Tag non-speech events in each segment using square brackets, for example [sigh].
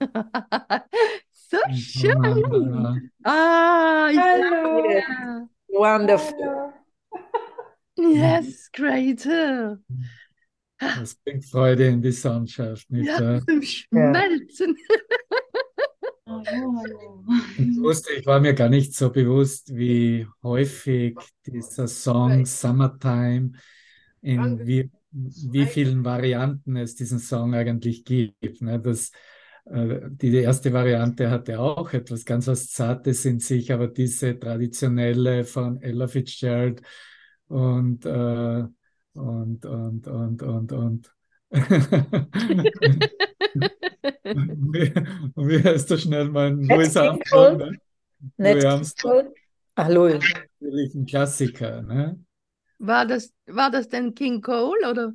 [laughs] so schön. Ah, ich Hello. danke. Wonderful. Yes, great. Das bringt Freude in die Sandschaft, nicht Ja, wahr? zum Schmelzen. Ich [laughs] wusste, ich war mir gar nicht so bewusst, wie häufig dieser Song Summertime, in wie, wie vielen Varianten es diesen Song eigentlich gibt. Ne? Das, die erste Variante hatte auch etwas ganz was Zartes in sich, aber diese traditionelle von Ella Fitzgerald und, äh, und, und, und, und, und. wie, [laughs] wie heißt das schnell mein Louis Armstrong? Ne? Louis King Armstrong, Cole. Ach, Louis. natürlich ein Klassiker. Ne? War das, war das denn King Cole oder?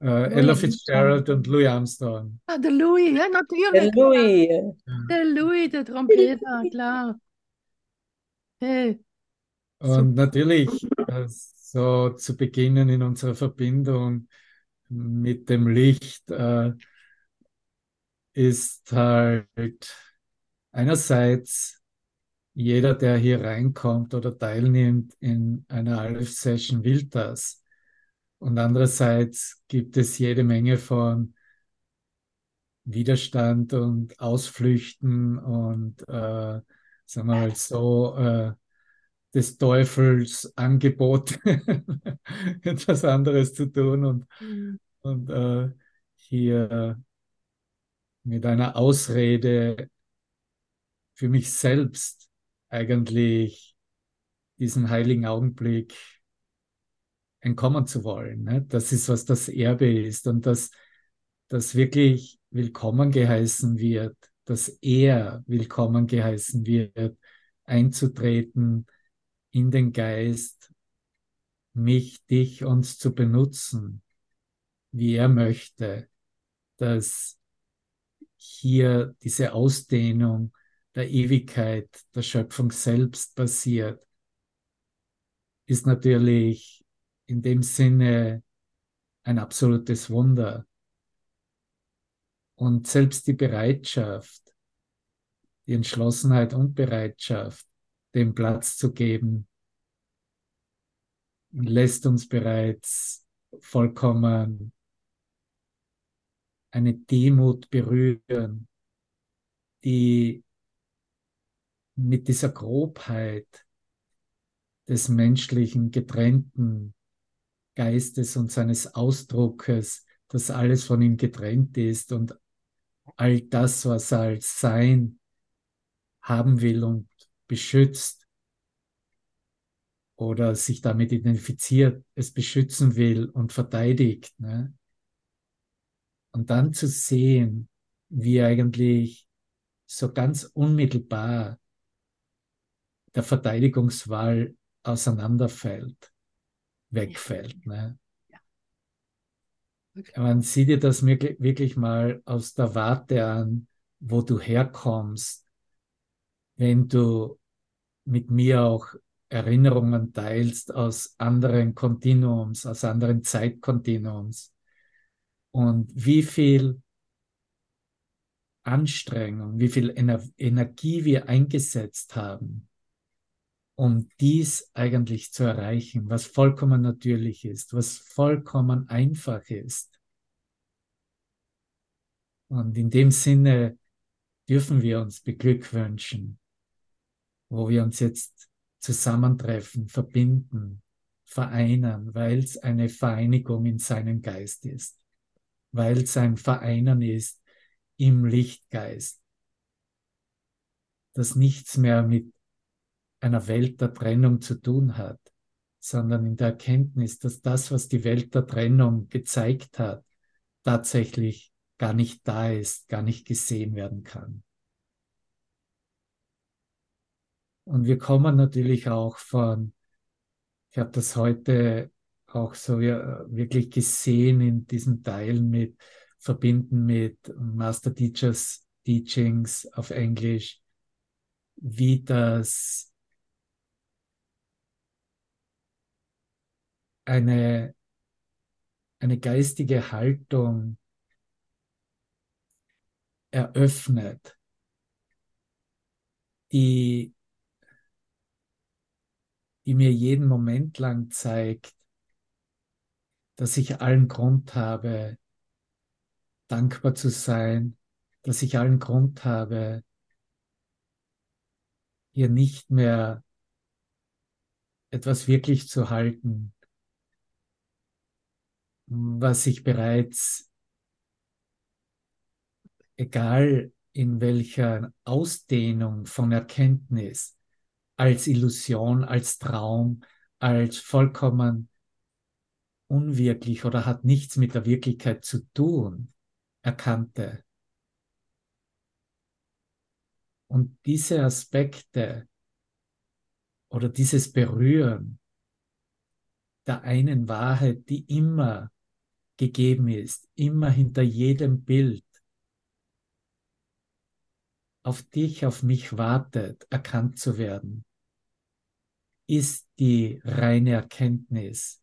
Äh, Ella Fitzgerald und Louis Armstrong. Ah, der Louis, ja, Der natürlich. Louis. Der Louis, der Trompeter, [laughs] klar. Hey, Und natürlich, äh, so zu beginnen in unserer Verbindung mit dem Licht, äh, ist halt einerseits jeder, der hier reinkommt oder teilnimmt in einer Aleph-Session, will das. Und andererseits gibt es jede Menge von Widerstand und Ausflüchten und, äh, sagen wir mal so, äh, des Teufels Angebot, [laughs] etwas anderes zu tun und, hm, und äh, hier mit einer Ausrede für mich selbst eigentlich diesen heiligen Augenblick entkommen zu wollen. Ne? Das ist, was das Erbe ist und dass das wirklich willkommen geheißen wird, dass er willkommen geheißen wird, einzutreten in den Geist, mich, dich, uns zu benutzen, wie er möchte, dass hier diese Ausdehnung der Ewigkeit, der Schöpfung selbst passiert, ist natürlich in dem Sinne ein absolutes Wunder. Und selbst die Bereitschaft, die Entschlossenheit und Bereitschaft, dem Platz zu geben, lässt uns bereits vollkommen eine Demut berühren, die mit dieser Grobheit des menschlichen getrennten Geistes und seines Ausdruckes, dass alles von ihm getrennt ist und all das, was er als Sein haben will und beschützt oder sich damit identifiziert, es beschützen will und verteidigt. Ne? Und dann zu sehen, wie eigentlich so ganz unmittelbar der Verteidigungswall auseinanderfällt, wegfällt. Ne? Man sieht dir das wirklich, wirklich mal aus der Warte an, wo du herkommst, wenn du mit mir auch Erinnerungen teilst aus anderen Kontinuums, aus anderen Zeitkontinuums. Und wie viel Anstrengung, wie viel Ener Energie wir eingesetzt haben, um dies eigentlich zu erreichen, was vollkommen natürlich ist, was vollkommen einfach ist. Und in dem Sinne dürfen wir uns beglückwünschen, wo wir uns jetzt zusammentreffen, verbinden, vereinen, weil es eine Vereinigung in seinem Geist ist, weil es ein Vereinen ist im Lichtgeist, das nichts mehr mit einer Welt der Trennung zu tun hat, sondern in der Erkenntnis, dass das, was die Welt der Trennung gezeigt hat, tatsächlich gar nicht da ist, gar nicht gesehen werden kann. Und wir kommen natürlich auch von, ich habe das heute auch so wirklich gesehen in diesen Teilen mit verbinden mit Master Teachers Teachings auf Englisch, wie das eine, eine geistige Haltung eröffnet, die, die mir jeden Moment lang zeigt, dass ich allen Grund habe, dankbar zu sein, dass ich allen Grund habe, hier nicht mehr etwas wirklich zu halten, was ich bereits, egal in welcher Ausdehnung von Erkenntnis, als Illusion, als Traum, als vollkommen unwirklich oder hat nichts mit der Wirklichkeit zu tun, erkannte. Und diese Aspekte oder dieses Berühren der einen Wahrheit, die immer gegeben ist, immer hinter jedem Bild, auf dich, auf mich wartet, erkannt zu werden, ist die reine Erkenntnis,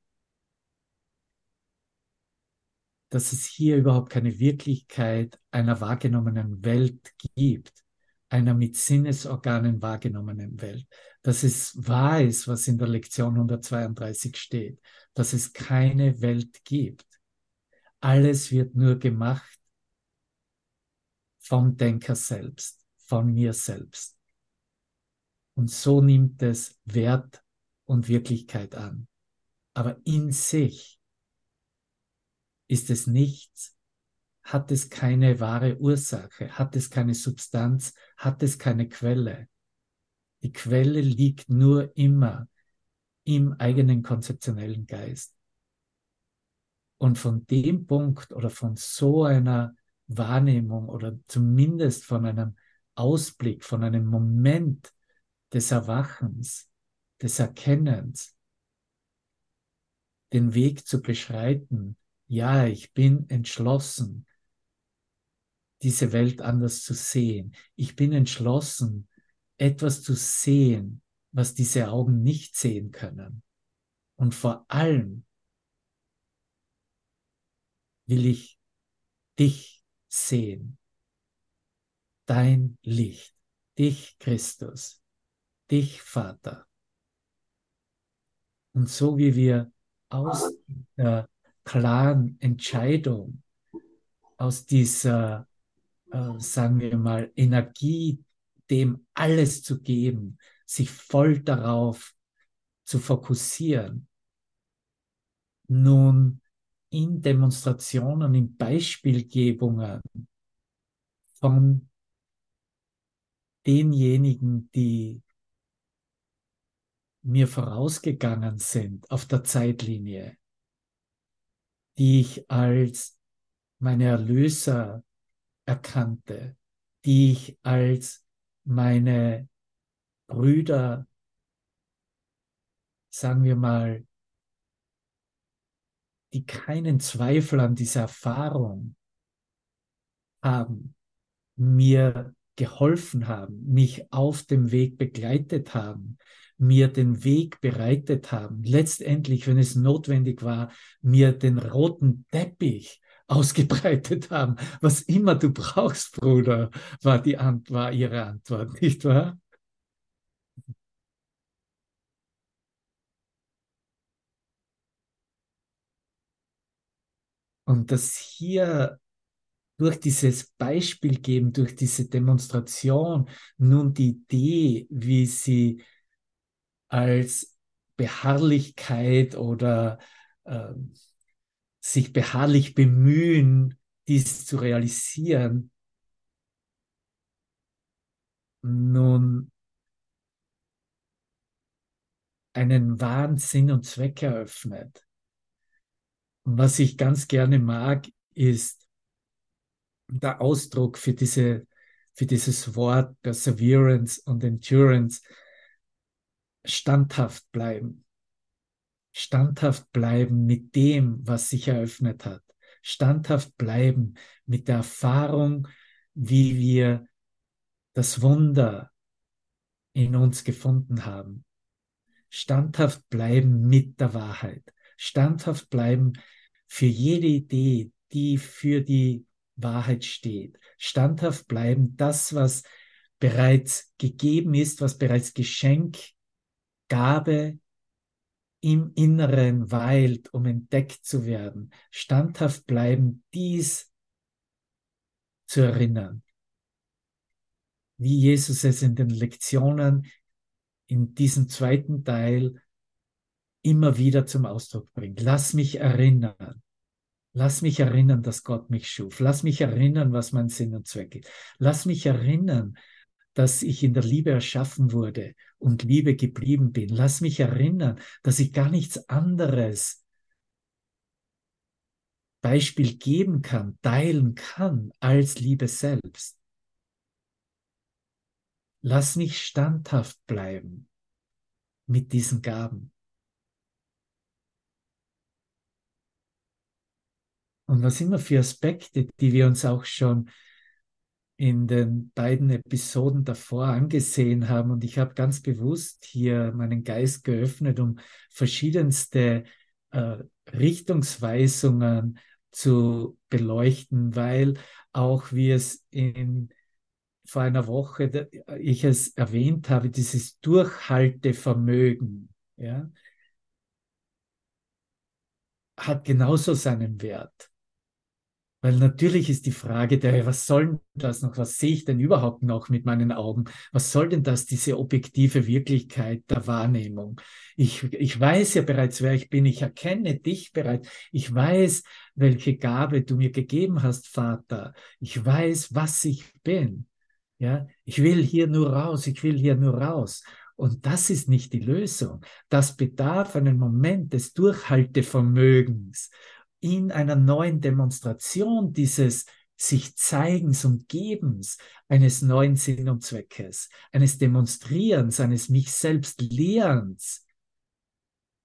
dass es hier überhaupt keine Wirklichkeit einer wahrgenommenen Welt gibt, einer mit Sinnesorganen wahrgenommenen Welt, dass es wahr ist, was in der Lektion 132 steht, dass es keine Welt gibt. Alles wird nur gemacht vom Denker selbst, von mir selbst. Und so nimmt es Wert und Wirklichkeit an. Aber in sich ist es nichts, hat es keine wahre Ursache, hat es keine Substanz, hat es keine Quelle. Die Quelle liegt nur immer im eigenen konzeptionellen Geist. Und von dem Punkt oder von so einer Wahrnehmung oder zumindest von einem Ausblick, von einem Moment des Erwachens, des Erkennens, den Weg zu beschreiten, ja, ich bin entschlossen, diese Welt anders zu sehen. Ich bin entschlossen, etwas zu sehen, was diese Augen nicht sehen können. Und vor allem will ich dich sehen, dein Licht, dich Christus, dich Vater. Und so wie wir aus der klaren Entscheidung, aus dieser, äh, sagen wir mal, Energie, dem alles zu geben, sich voll darauf zu fokussieren, nun in Demonstrationen, in Beispielgebungen von denjenigen, die mir vorausgegangen sind auf der Zeitlinie, die ich als meine Erlöser erkannte, die ich als meine Brüder, sagen wir mal, die keinen Zweifel an dieser Erfahrung haben, mir geholfen haben, mich auf dem Weg begleitet haben, mir den Weg bereitet haben, letztendlich, wenn es notwendig war, mir den roten Teppich [laughs] ausgebreitet haben. Was immer du brauchst, Bruder, war die Ant ihre Antwort, nicht wahr? Und das hier durch dieses Beispiel geben, durch diese Demonstration nun die Idee, wie sie als Beharrlichkeit oder äh, sich beharrlich bemühen, dies zu realisieren, nun einen wahren Sinn und Zweck eröffnet. Was ich ganz gerne mag, ist der Ausdruck für diese, für dieses Wort Perseverance und Endurance, standhaft bleiben. Standhaft bleiben mit dem, was sich eröffnet hat. Standhaft bleiben mit der Erfahrung, wie wir das Wunder in uns gefunden haben. Standhaft bleiben mit der Wahrheit. Standhaft bleiben für jede Idee, die für die Wahrheit steht. Standhaft bleiben, das, was bereits gegeben ist, was bereits Geschenk, Gabe im Inneren weilt, um entdeckt zu werden. Standhaft bleiben, dies zu erinnern. Wie Jesus es in den Lektionen in diesem zweiten Teil immer wieder zum Ausdruck bringt. Lass mich erinnern. Lass mich erinnern, dass Gott mich schuf. Lass mich erinnern, was mein Sinn und Zweck ist. Lass mich erinnern, dass ich in der Liebe erschaffen wurde und Liebe geblieben bin. Lass mich erinnern, dass ich gar nichts anderes Beispiel geben kann, teilen kann als Liebe selbst. Lass mich standhaft bleiben mit diesen Gaben. Und was immer für Aspekte, die wir uns auch schon in den beiden Episoden davor angesehen haben. Und ich habe ganz bewusst hier meinen Geist geöffnet, um verschiedenste äh, Richtungsweisungen zu beleuchten, weil auch wie es in, vor einer Woche ich es erwähnt habe, dieses Durchhaltevermögen, ja, hat genauso seinen Wert. Weil natürlich ist die Frage der, was soll das noch? Was sehe ich denn überhaupt noch mit meinen Augen? Was soll denn das, diese objektive Wirklichkeit der Wahrnehmung? Ich, ich weiß ja bereits, wer ich bin. Ich erkenne dich bereits. Ich weiß, welche Gabe du mir gegeben hast, Vater. Ich weiß, was ich bin. Ja, ich will hier nur raus. Ich will hier nur raus. Und das ist nicht die Lösung. Das bedarf einen Moment des Durchhaltevermögens in einer neuen Demonstration dieses sich Zeigens und Gebens eines neuen Sinn und Zweckes, eines Demonstrierens, eines mich selbst Lehrens,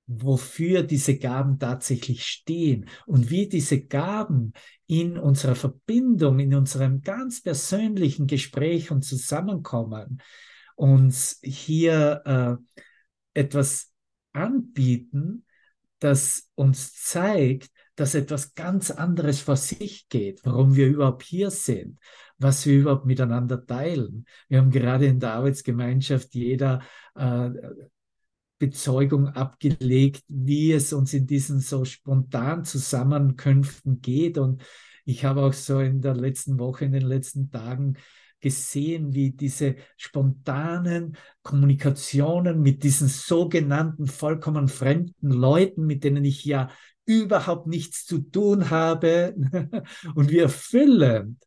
wofür diese Gaben tatsächlich stehen und wie diese Gaben in unserer Verbindung, in unserem ganz persönlichen Gespräch und Zusammenkommen uns hier äh, etwas anbieten, das uns zeigt, dass etwas ganz anderes vor sich geht, warum wir überhaupt hier sind, was wir überhaupt miteinander teilen. Wir haben gerade in der Arbeitsgemeinschaft jeder äh, Bezeugung abgelegt, wie es uns in diesen so spontan Zusammenkünften geht. Und ich habe auch so in der letzten Woche, in den letzten Tagen gesehen, wie diese spontanen Kommunikationen mit diesen sogenannten vollkommen fremden Leuten, mit denen ich ja überhaupt nichts zu tun habe [laughs] und wie erfüllend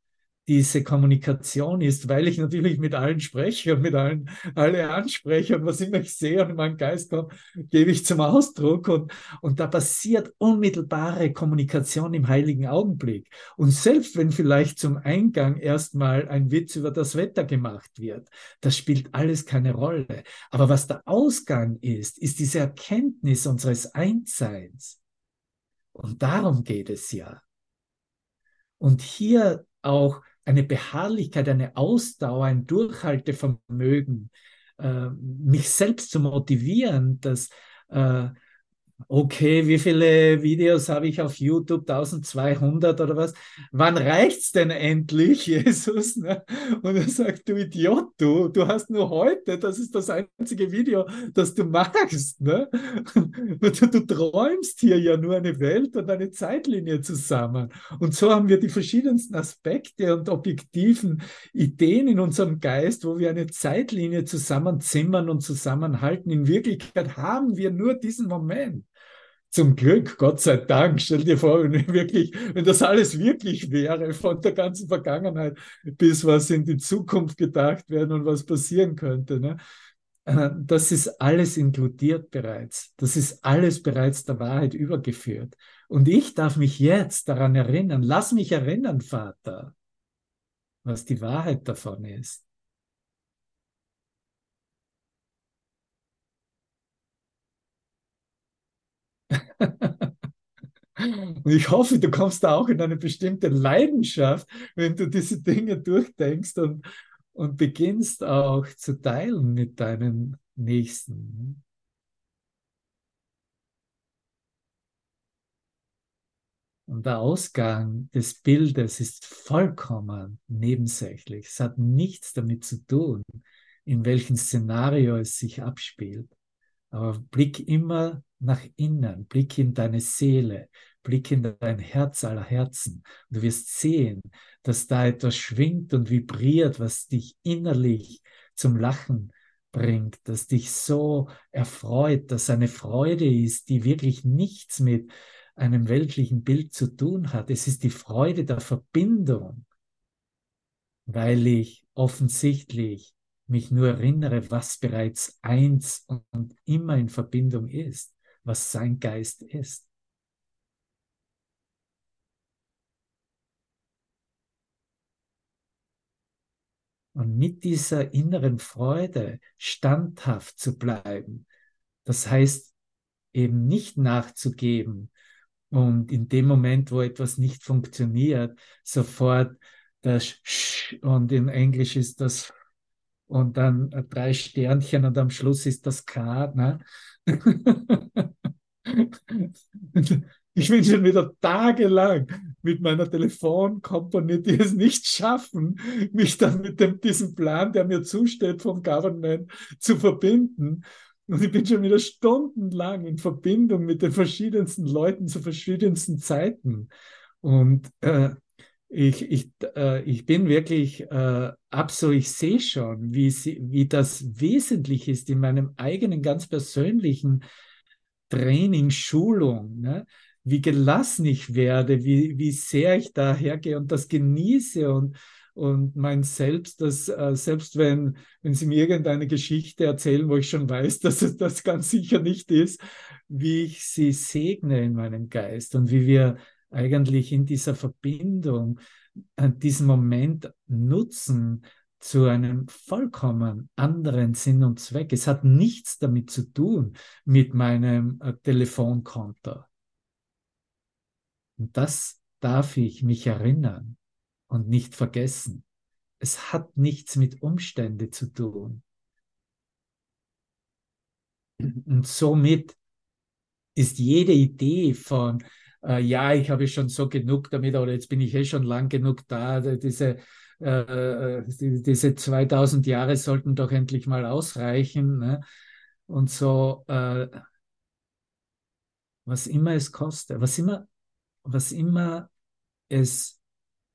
diese Kommunikation ist, weil ich natürlich mit allen spreche und mit allen alle anspreche und was immer ich sehe und in meinen Geist kommt, gebe ich zum Ausdruck und, und da passiert unmittelbare Kommunikation im heiligen Augenblick. Und selbst wenn vielleicht zum Eingang erstmal ein Witz über das Wetter gemacht wird, das spielt alles keine Rolle. Aber was der Ausgang ist, ist diese Erkenntnis unseres Einsseins. Und darum geht es ja. Und hier auch eine Beharrlichkeit, eine Ausdauer, ein Durchhaltevermögen, äh, mich selbst zu motivieren, dass äh, okay, wie viele Videos habe ich auf YouTube? 1200 oder was? Wann reicht's denn endlich, [laughs] Jesus? Ne? Und er sagt, du Idiot, du, du hast nur heute, das ist das einzige Video, das du magst. Ne? Du, du träumst hier ja nur eine Welt und eine Zeitlinie zusammen. Und so haben wir die verschiedensten Aspekte und objektiven Ideen in unserem Geist, wo wir eine Zeitlinie zusammenzimmern und zusammenhalten. In Wirklichkeit haben wir nur diesen Moment. Zum Glück, Gott sei Dank, stell dir vor, wenn wirklich, wenn das alles wirklich wäre, von der ganzen Vergangenheit bis was in die Zukunft gedacht werden und was passieren könnte. Ne? Äh, das ist alles inkludiert bereits. Das ist alles bereits der Wahrheit übergeführt. Und ich darf mich jetzt daran erinnern. Lass mich erinnern, Vater, was die Wahrheit davon ist. Und ich hoffe, du kommst da auch in eine bestimmte Leidenschaft, wenn du diese Dinge durchdenkst und, und beginnst auch zu teilen mit deinen Nächsten. Und der Ausgang des Bildes ist vollkommen nebensächlich. Es hat nichts damit zu tun, in welchem Szenario es sich abspielt. Aber blick immer nach innen, blick in deine Seele, blick in dein Herz aller Herzen. Du wirst sehen, dass da etwas schwingt und vibriert, was dich innerlich zum Lachen bringt, das dich so erfreut, dass eine Freude ist, die wirklich nichts mit einem weltlichen Bild zu tun hat. Es ist die Freude der Verbindung, weil ich offensichtlich mich nur erinnere, was bereits eins und immer in Verbindung ist, was sein Geist ist. Und mit dieser inneren Freude standhaft zu bleiben, das heißt eben nicht nachzugeben und in dem Moment, wo etwas nicht funktioniert, sofort das Sch und in Englisch ist das und dann drei Sternchen und am Schluss ist das K. Ne? [laughs] Ich bin schon wieder tagelang mit meiner Telefonkompanie, die es nicht schaffen, mich dann mit dem, diesem Plan, der mir zusteht vom Government, zu verbinden. Und ich bin schon wieder stundenlang in Verbindung mit den verschiedensten Leuten zu verschiedensten Zeiten. Und äh, ich, ich, äh, ich bin wirklich äh, absolut, ich sehe schon, wie, wie das wesentlich ist in meinem eigenen ganz persönlichen Training, Schulung. Ne? wie gelassen ich werde, wie, wie sehr ich da hergehe und das genieße und, und mein Selbst, das, äh, selbst wenn, wenn Sie mir irgendeine Geschichte erzählen, wo ich schon weiß, [laughs] dass es das ganz sicher nicht ist, wie ich sie segne in meinem Geist und wie wir eigentlich in dieser Verbindung äh, diesen Moment nutzen zu einem vollkommen anderen Sinn und Zweck. Es hat nichts damit zu tun mit meinem äh, Telefonkonto. Und das darf ich mich erinnern und nicht vergessen. Es hat nichts mit Umstände zu tun. Und somit ist jede Idee von, äh, ja, ich habe schon so genug damit oder jetzt bin ich eh schon lang genug da, diese, äh, äh die, diese 2000 Jahre sollten doch endlich mal ausreichen. Ne? Und so, äh, was immer es kostet, was immer was immer es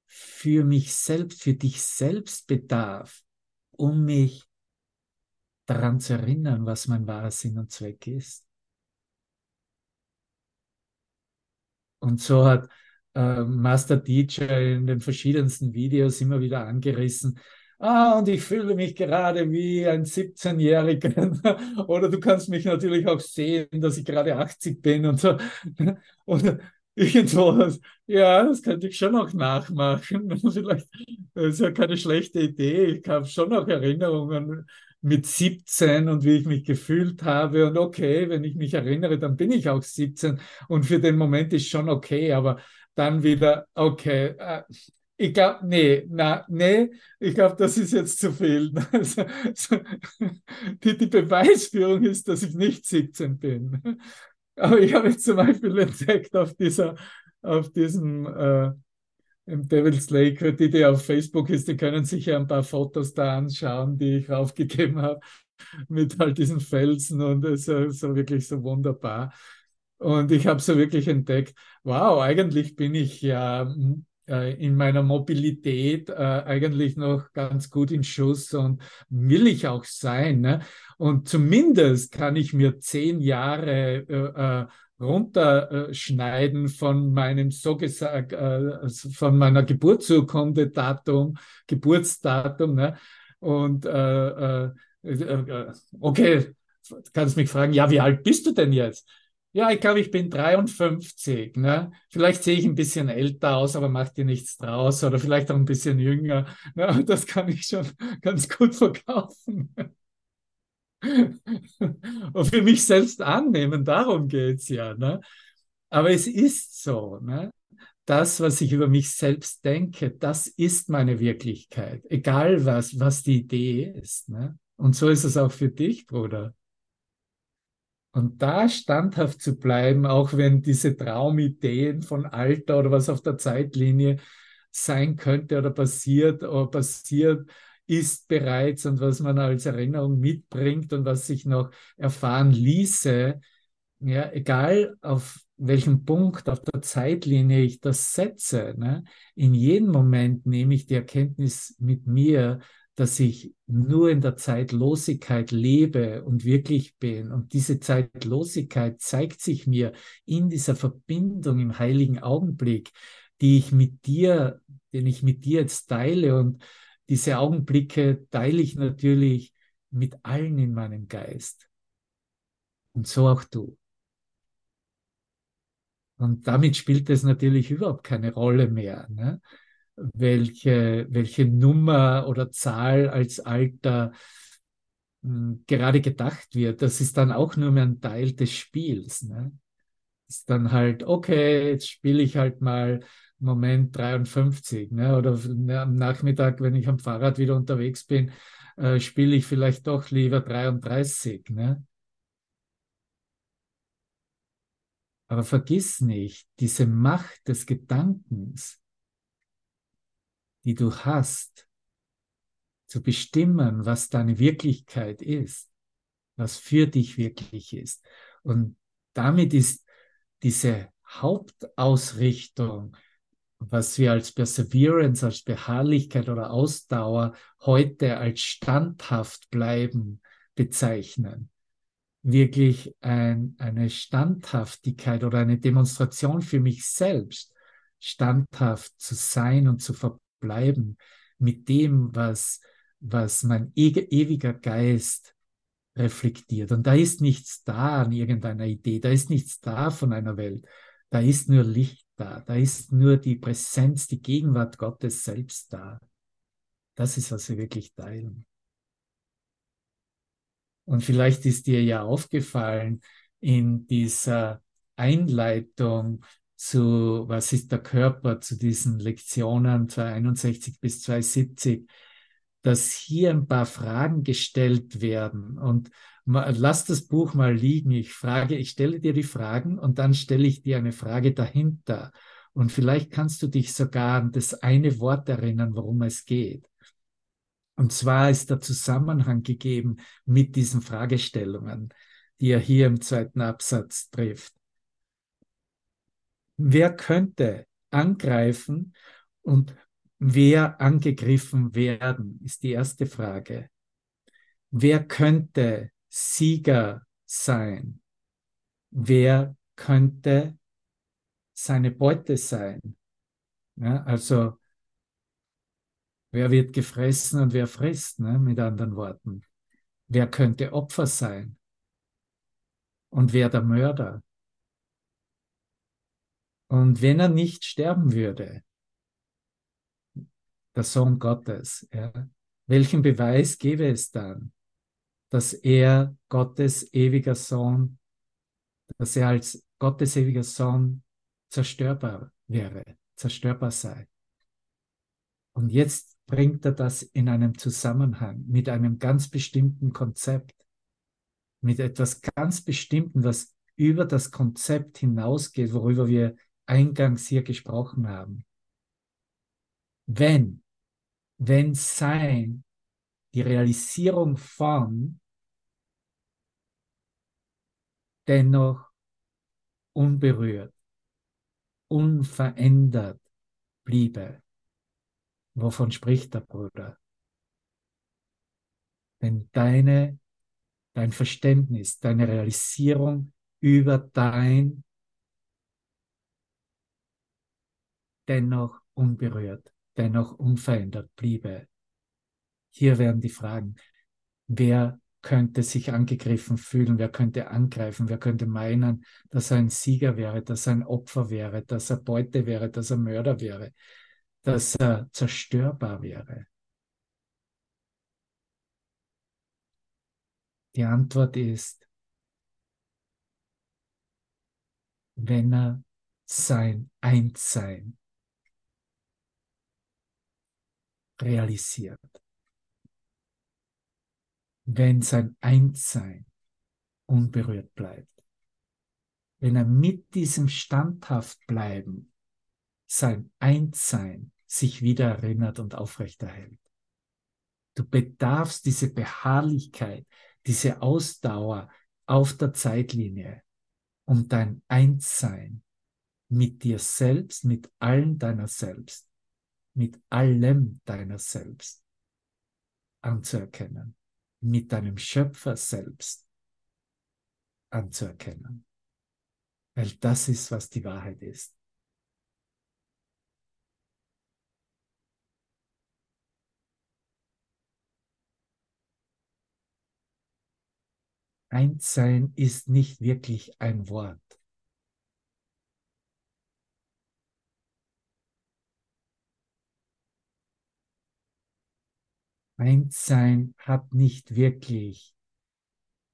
für mich selbst, für dich selbst bedarf, um mich daran zu erinnern, was mein wahrer Sinn und Zweck ist. Und so hat äh, Master Teacher in den verschiedensten Videos immer wieder angerissen, ah, und ich fühle mich gerade wie ein 17-Jähriger. [laughs] Oder du kannst mich natürlich auch sehen, dass ich gerade 80 bin und so. [laughs] Und irgendwas. Ja, das könnte ich schon noch nachmachen. [laughs] Vielleicht ist ja keine schlechte Idee. Ich habe schon noch Erinnerungen mit 17 und wie ich mich gefühlt habe. Und okay, wenn ich mich erinnere, dann bin ich auch 17 und für den Moment ist schon okay, aber dann wieder, okay, äh, ich glaube, nee, na, nee, ich glaube, das ist jetzt zu viel. [laughs] Also, die, die Beweisführung ist, dass ich nicht 17 bin. Aber ich habe jetzt zum Beispiel entdeckt auf dieser, auf diesem äh, im Devil's Lake, die, die auf Facebook ist, die können sich ja ein paar Fotos da anschauen, die ich [laughs] aufgegeben habe mit all diesen Felsen und es ist so wirklich so wunderbar. Und ich habe so wirklich entdeckt, wow, eigentlich bin ich ja äh, in meiner Mobilität äh, eigentlich noch ganz gut in Schuss und will ich auch sein. Ne? Und zumindest kann ich mir zehn Jahre äh, äh runterschneiden von meinem so gesagt, äh, von meiner Geburtsurkunde Datum, Geburtsdatum. Ne? Und äh, äh, äh okay, kannst mich fragen, ja, wie alt bist du denn jetzt? Ja, ich glaube, ich bin 53. Ne? Vielleicht sehe ich ein bisschen älter aus, aber macht dir nichts draus. Oder vielleicht auch ein bisschen jünger. Ne? [laughs] Das kann ich schon ganz gut verkaufen. Und für mich selbst annehmen, darum geht es ja. Ne? Aber es ist so. Ne? Das, was ich über mich selbst denke, das ist meine Wirklichkeit. Egal was, was die Idee ist. Ne? Und so ist es auch für dich, Bruder. Und da standhaft zu bleiben, auch wenn diese Traumideen von Alter oder was auf der Zeitlinie sein könnte oder passiert oder passiert ist bereits und was man als Erinnerung mitbringt und was sich noch erfahren ließe, ja, egal auf welchem Punkt auf der Zeitlinie ich das setze, ne, in jedem Moment nehme ich die Erkenntnis mit mir, dass ich nur in der Zeitlosigkeit lebe und wirklich bin. Und diese Zeitlosigkeit zeigt sich mir in dieser Verbindung im heiligen Augenblick, die ich mit dir, den ich mit dir jetzt teile. Und diese Augenblicke teile ich natürlich mit allen in meinem Geist. Und so auch du. Und damit spielt es natürlich überhaupt keine Rolle mehr. Ne? welche, welche Nummer oder Zahl als Alter hm, gerade gedacht wird. Das ist dann auch nur mehr ein Teil des Spiels. Ne? Ist dann halt, okay, jetzt spiele ich halt mal Moment 53. Ne? Oder ne, am Nachmittag, wenn ich am Fahrrad wieder unterwegs bin, äh, spiele ich vielleicht doch lieber 33. Ne? Aber vergiss nicht, diese Macht des Gedankens, die du hast, zu bestimmen, was deine Wirklichkeit ist, was für dich wirklich ist. Und damit ist diese Hauptausrichtung, was wir als Perseverance, als Beharrlichkeit oder Ausdauer heute als standhaft bleiben bezeichnen, wirklich ein, eine Standhaftigkeit oder eine Demonstration für mich selbst, standhaft zu sein und zu verbringen bleiben mit dem, was, was mein ewiger Geist reflektiert. Und da ist nichts da an irgendeiner Idee, da ist nichts da von einer Welt, da ist nur Licht da, da ist nur die Präsenz, die Gegenwart Gottes selbst da. Das ist, was wir wirklich teilen. Und vielleicht ist dir ja aufgefallen in dieser Einleitung zu Was ist der Körper, zu diesen Lektionen 261 bis 270, dass hier ein paar Fragen gestellt werden. Und lass das Buch mal liegen. Ich frage, ich stelle dir die Fragen und dann stelle ich dir eine Frage dahinter. Und vielleicht kannst du dich sogar an das eine Wort erinnern, worum es geht. Und zwar ist der Zusammenhang gegeben mit diesen Fragestellungen, die er hier im zweiten Absatz trifft. Wer könnte angreifen und wer angegriffen werden, ist die erste Frage. Wer könnte Sieger sein? Wer könnte seine Beute sein? Ja, also, wer wird gefressen und wer frisst, ne, mit anderen Worten? Wer könnte Opfer sein? Und wer der Mörder? Und wenn er nicht sterben würde, der Sohn Gottes, ja, welchen Beweis gäbe es dann, dass er Gottes ewiger Sohn, dass er als Gottes ewiger Sohn zerstörbar wäre, zerstörbar sei? Und jetzt bringt er das in einem Zusammenhang mit einem ganz bestimmten Konzept, mit etwas ganz Bestimmten, was über das Konzept hinausgeht, worüber wir eingangs hier gesprochen haben. Wenn, wenn Sein die Realisierung von dennoch unberührt, unverändert bliebe. Wovon spricht der Bruder? Wenn deine, dein Verständnis, deine Realisierung über dein dennoch unberührt, dennoch unverändert bliebe. Hier wären die Fragen. Wer könnte sich angegriffen fühlen? Wer könnte angreifen? Wer könnte meinen, dass er ein Sieger wäre, dass er ein Opfer wäre, dass er Beute wäre, dass er Mörder wäre, dass er zerstörbar wäre? Die Antwort ist, wenn er sein Einssein realisiert. Wenn sein Einssein unberührt bleibt. Wenn er mit diesem standhaft bleiben, sein Einssein sich wieder erinnert und aufrechterhält. Du bedarfst diese Beharrlichkeit, diese Ausdauer auf der Zeitlinie, um dein Einssein mit dir selbst, mit allen deiner selbst, mit allem deiner selbst anzuerkennen, mit deinem Schöpfer selbst anzuerkennen. Weil das ist, was die Wahrheit ist. Einssein ist nicht wirklich ein Wort. Einssein hat nicht wirklich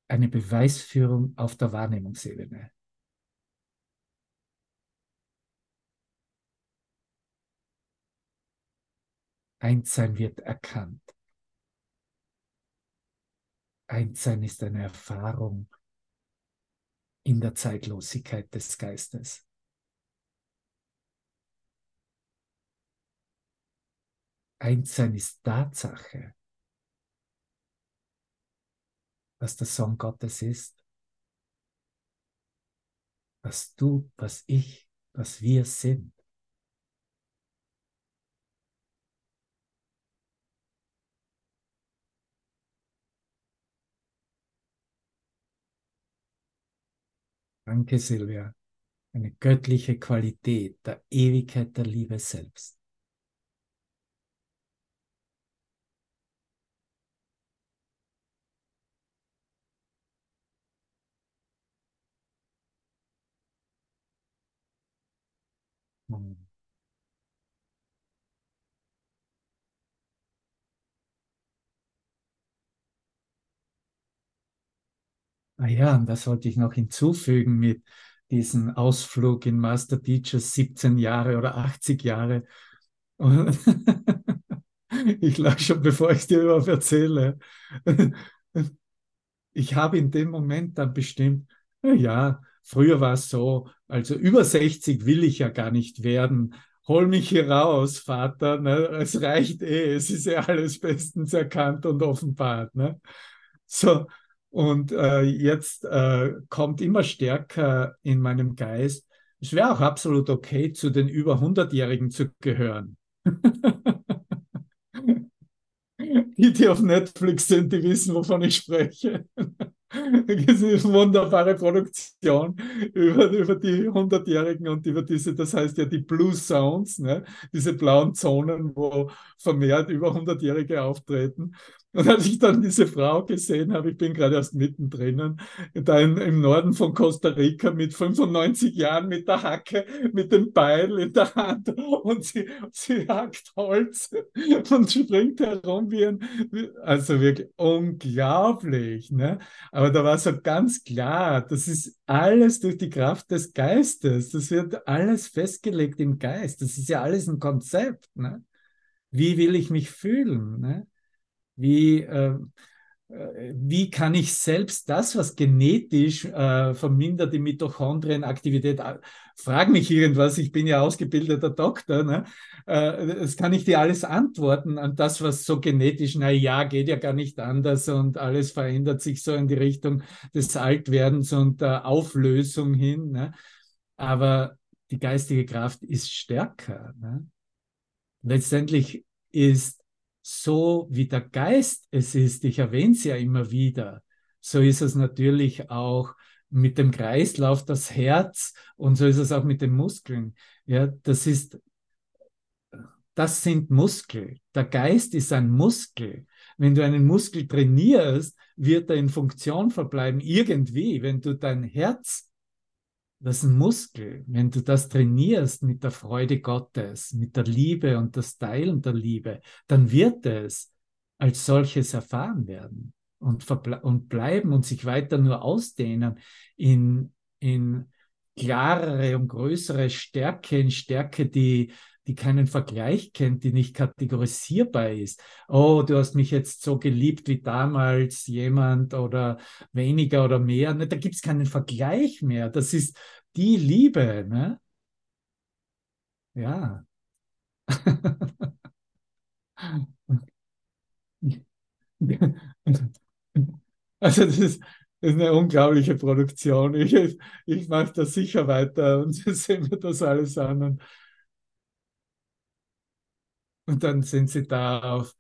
eine Beweisführung auf der Wahrnehmungsebene. Einssein wird erkannt. Einssein ist eine Erfahrung in der Zeitlosigkeit des Geistes. Einssein ist Tatsache, was der Sohn Gottes ist, was du, was ich, was wir sind. Danke, Silvia. Eine göttliche Qualität der Ewigkeit der Liebe selbst. Ah ja, und das wollte ich noch hinzufügen mit diesem Ausflug in Master Teachers 17 Jahre oder 80 Jahre. Und [laughs] ich lache schon, bevor ich dir überhaupt erzähle. [laughs] Ich habe in dem Moment dann bestimmt, ja, früher war es so, also über 60 will ich ja gar nicht werden. Hol mich hier raus, Vater. Ne? Es reicht eh, es ist ja alles bestens erkannt und offenbart. Ne? So, und äh, jetzt äh, kommt immer stärker in meinem Geist, es wäre auch absolut okay, zu den über 100-Jährigen zu gehören. [laughs] die, die auf Netflix sind, die wissen, wovon ich spreche. [laughs] Das ist eine wunderbare Produktion über, über die 100-Jährigen und über diese, das heißt ja die Blue Zones, ne? diese blauen Zonen, wo vermehrt über 100-Jährige auftreten. Und als ich dann diese Frau gesehen habe, ich bin gerade erst mittendrin, da im, im Norden von Costa Rica mit 95 Jahren mit der Hacke, mit dem Beil in der Hand und sie, sie hackt Holz und springt herum wie ein, also wirklich unglaublich. Ne? Aber da war so ganz klar, das ist alles durch die Kraft des Geistes. Das wird alles festgelegt im Geist. Das ist ja alles ein Konzept. Ne? Wie will ich mich fühlen? Ne? Wie, äh, wie kann ich selbst das, was genetisch äh, vermindert die Mitochondrienaktivität, äh, frag mich irgendwas, ich bin ja ausgebildeter Doktor, ne? äh, das kann ich dir alles antworten an das, was so genetisch, na ja, geht ja gar nicht anders und alles verändert sich so in die Richtung des Altwerdens und der Auflösung hin. Ne? Aber die geistige Kraft ist stärker. Ne? Letztendlich ist so wie der Geist es ist, ich erwähne es ja immer wieder, so ist es natürlich auch mit dem Kreislauf, das Herz und so ist es auch mit den Muskeln. Ja, das ist, das sind Muskel. Der Geist ist ein Muskel. Wenn du einen Muskel trainierst, wird er in Funktion verbleiben irgendwie. Wenn du dein Herz das ist ein Muskel. Wenn du das trainierst mit der Freude Gottes, mit der Liebe und das Teilen der Liebe, dann wird es als solches erfahren werden und, und bleiben und sich weiter nur ausdehnen in, in klarere und größere Stärke, in Stärke, die die keinen Vergleich kennt, die nicht kategorisierbar ist. Oh, du hast mich jetzt so geliebt wie damals jemand oder weniger oder mehr. Ne, da gibt es keinen Vergleich mehr. Das ist die Liebe. Ne? Ja. [laughs] Also das ist, das ist eine unglaubliche Produktion. Ich, ich mache da sicher weiter und [laughs] sehen wir das alles an. Und, und dann sind sie da auf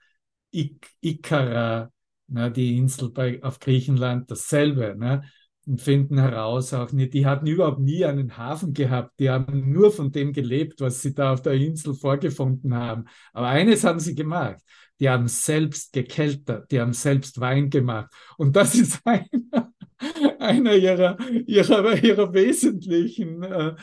Ik Ikara, ne, die Insel bei, auf Griechenland, dasselbe. Ne? Und finden heraus auch nicht, die hatten überhaupt nie einen Hafen gehabt, die haben nur von dem gelebt, was sie da auf der Insel vorgefunden haben. Aber eines haben sie gemacht, die haben selbst gekeltert, die haben selbst Wein gemacht. Und das [laughs] ist einer, einer ihrer, ihrer, ihrer wesentlichen, äh,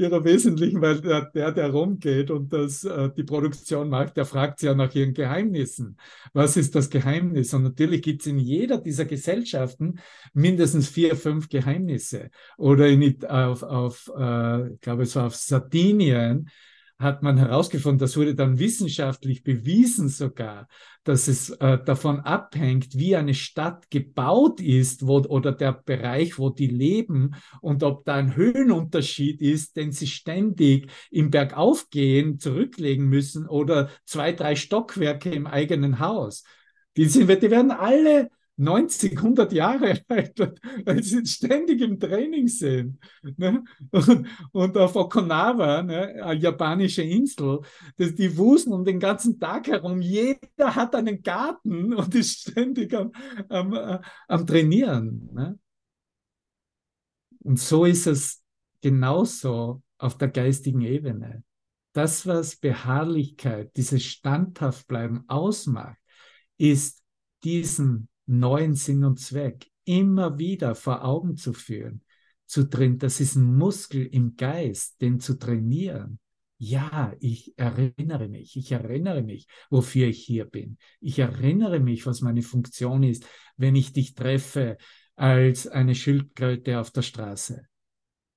ihrer wesentlichen, weil der, der, der rumgeht und das, äh, die Produktion macht, der fragt sie ja nach ihren Geheimnissen. Was ist das Geheimnis? Und natürlich gibt es in jeder dieser Gesellschaften mindestens vier, fünf Geheimnisse. Oder in, auf, auf äh, ich glaube, es war auf Sardinien, hat man herausgefunden, das wurde dann wissenschaftlich bewiesen sogar, dass es äh, davon abhängt, wie eine Stadt gebaut ist wo, oder der Bereich, wo die leben und ob da ein Höhenunterschied ist, den sie ständig im Bergaufgehen zurücklegen müssen oder zwei, drei Stockwerke im eigenen Haus. Die, sind, die werden alle 90, 100 Jahre alt, weil sie ständig im Training sind. Ne? Und, auf Okinawa, ne, eine japanische Insel, das, die wusen um den ganzen Tag herum. Jeder hat einen Garten und ist ständig am, am, äh, am Trainieren. Ne? Und so ist es genauso auf der geistigen Ebene. Das, was Beharrlichkeit, dieses Standhaftbleiben ausmacht, ist diesen neuen Sinn und Zweck immer wieder vor Augen zu führen, zu drin, das ist ein Muskel im Geist, den zu trainieren. Ja, ich erinnere mich, ich erinnere mich, wofür ich hier bin. Ich erinnere mich, was meine Funktion ist, wenn ich dich treffe als eine Schildkröte auf der Straße.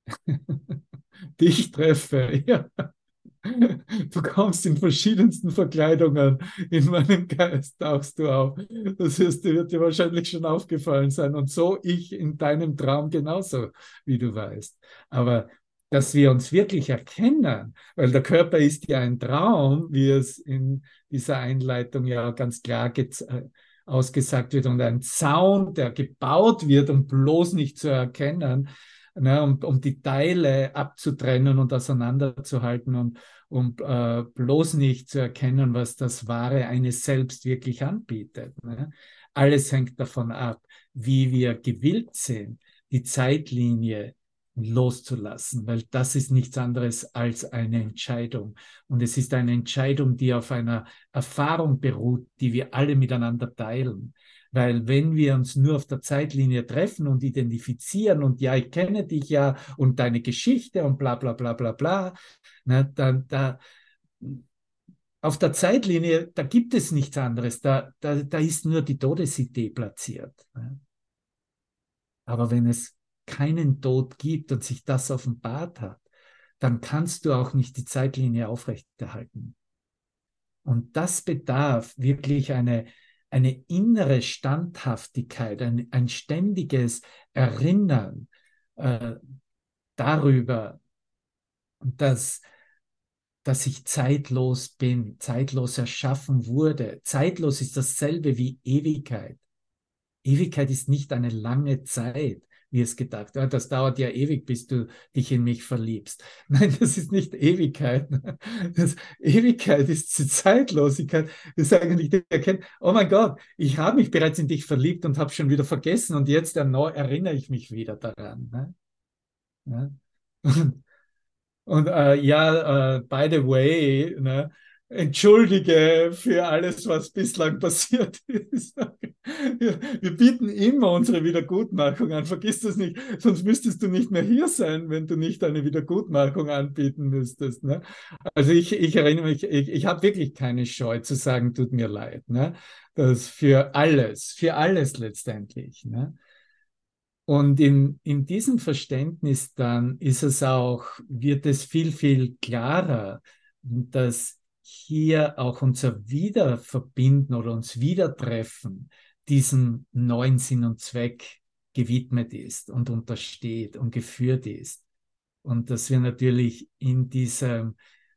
[laughs] dich treffe, ja. [laughs] Du kommst in verschiedensten Verkleidungen in meinem Geist, tauchst du auf. Das heißt, wird dir wahrscheinlich schon aufgefallen sein. Und so ich in deinem Traum genauso, wie du weißt. Aber dass wir uns wirklich erkennen, weil der Körper ist ja ein Traum, wie es in dieser Einleitung ja ganz klar äh, ausgesagt wird, und ein Zaun, der gebaut wird, um bloß nicht zu erkennen, ne, um, um die Teile abzutrennen und auseinanderzuhalten und um äh, bloß nicht zu erkennen, was das Wahre eines selbst wirklich anbietet. Ne? Alles hängt davon ab, wie wir gewillt sind, die Zeitlinie loszulassen, weil das ist nichts anderes als eine Entscheidung. Und es ist eine Entscheidung, die auf einer Erfahrung beruht, die wir alle miteinander teilen. Weil wenn wir uns nur auf der Zeitlinie treffen und identifizieren und ja, ich kenne dich ja und deine Geschichte und bla bla bla bla bla, ne, dann da auf der Zeitlinie, da gibt es nichts anderes, da, da, da ist nur die Todesidee platziert. Ne? Aber wenn es keinen Tod gibt und sich das offenbart hat, dann kannst du auch nicht die Zeitlinie aufrechterhalten. Und das bedarf wirklich eine, eine innere Standhaftigkeit, ein, ein ständiges Erinnern äh, darüber, dass, dass ich zeitlos bin, zeitlos erschaffen wurde. Zeitlos ist dasselbe wie Ewigkeit. Ewigkeit ist nicht eine lange Zeit wie es gedacht. Ja, das dauert ja ewig, bis du dich in mich verliebst. [laughs] Nein, das ist nicht Ewigkeit. [laughs] Das, Ewigkeit ist die Zeitlosigkeit. Das ist eigentlich die Erkenntnis, oh mein Gott, ich habe mich bereits in dich verliebt und habe schon wieder vergessen und jetzt erinnere ich mich wieder daran. Ne? Ja? Und, [laughs] und äh, ja, äh, by the way, ne, entschuldige für alles, was bislang passiert ist. Wir bieten immer unsere Wiedergutmachung an. Vergiss das nicht, sonst müsstest du nicht mehr hier sein, wenn du nicht eine Wiedergutmachung anbieten müsstest. Ne? Also ich, ich erinnere mich, ich, ich habe wirklich keine Scheu zu sagen, tut mir leid. Ne? Das für alles, für alles letztendlich. Ne? Und in, in diesem Verständnis dann ist es auch, wird es viel, viel klarer, dass hier auch unser Wiederverbinden oder uns Wiedertreffen diesem neuen Sinn und Zweck gewidmet ist und untersteht und geführt ist. Und dass wir natürlich in diesem,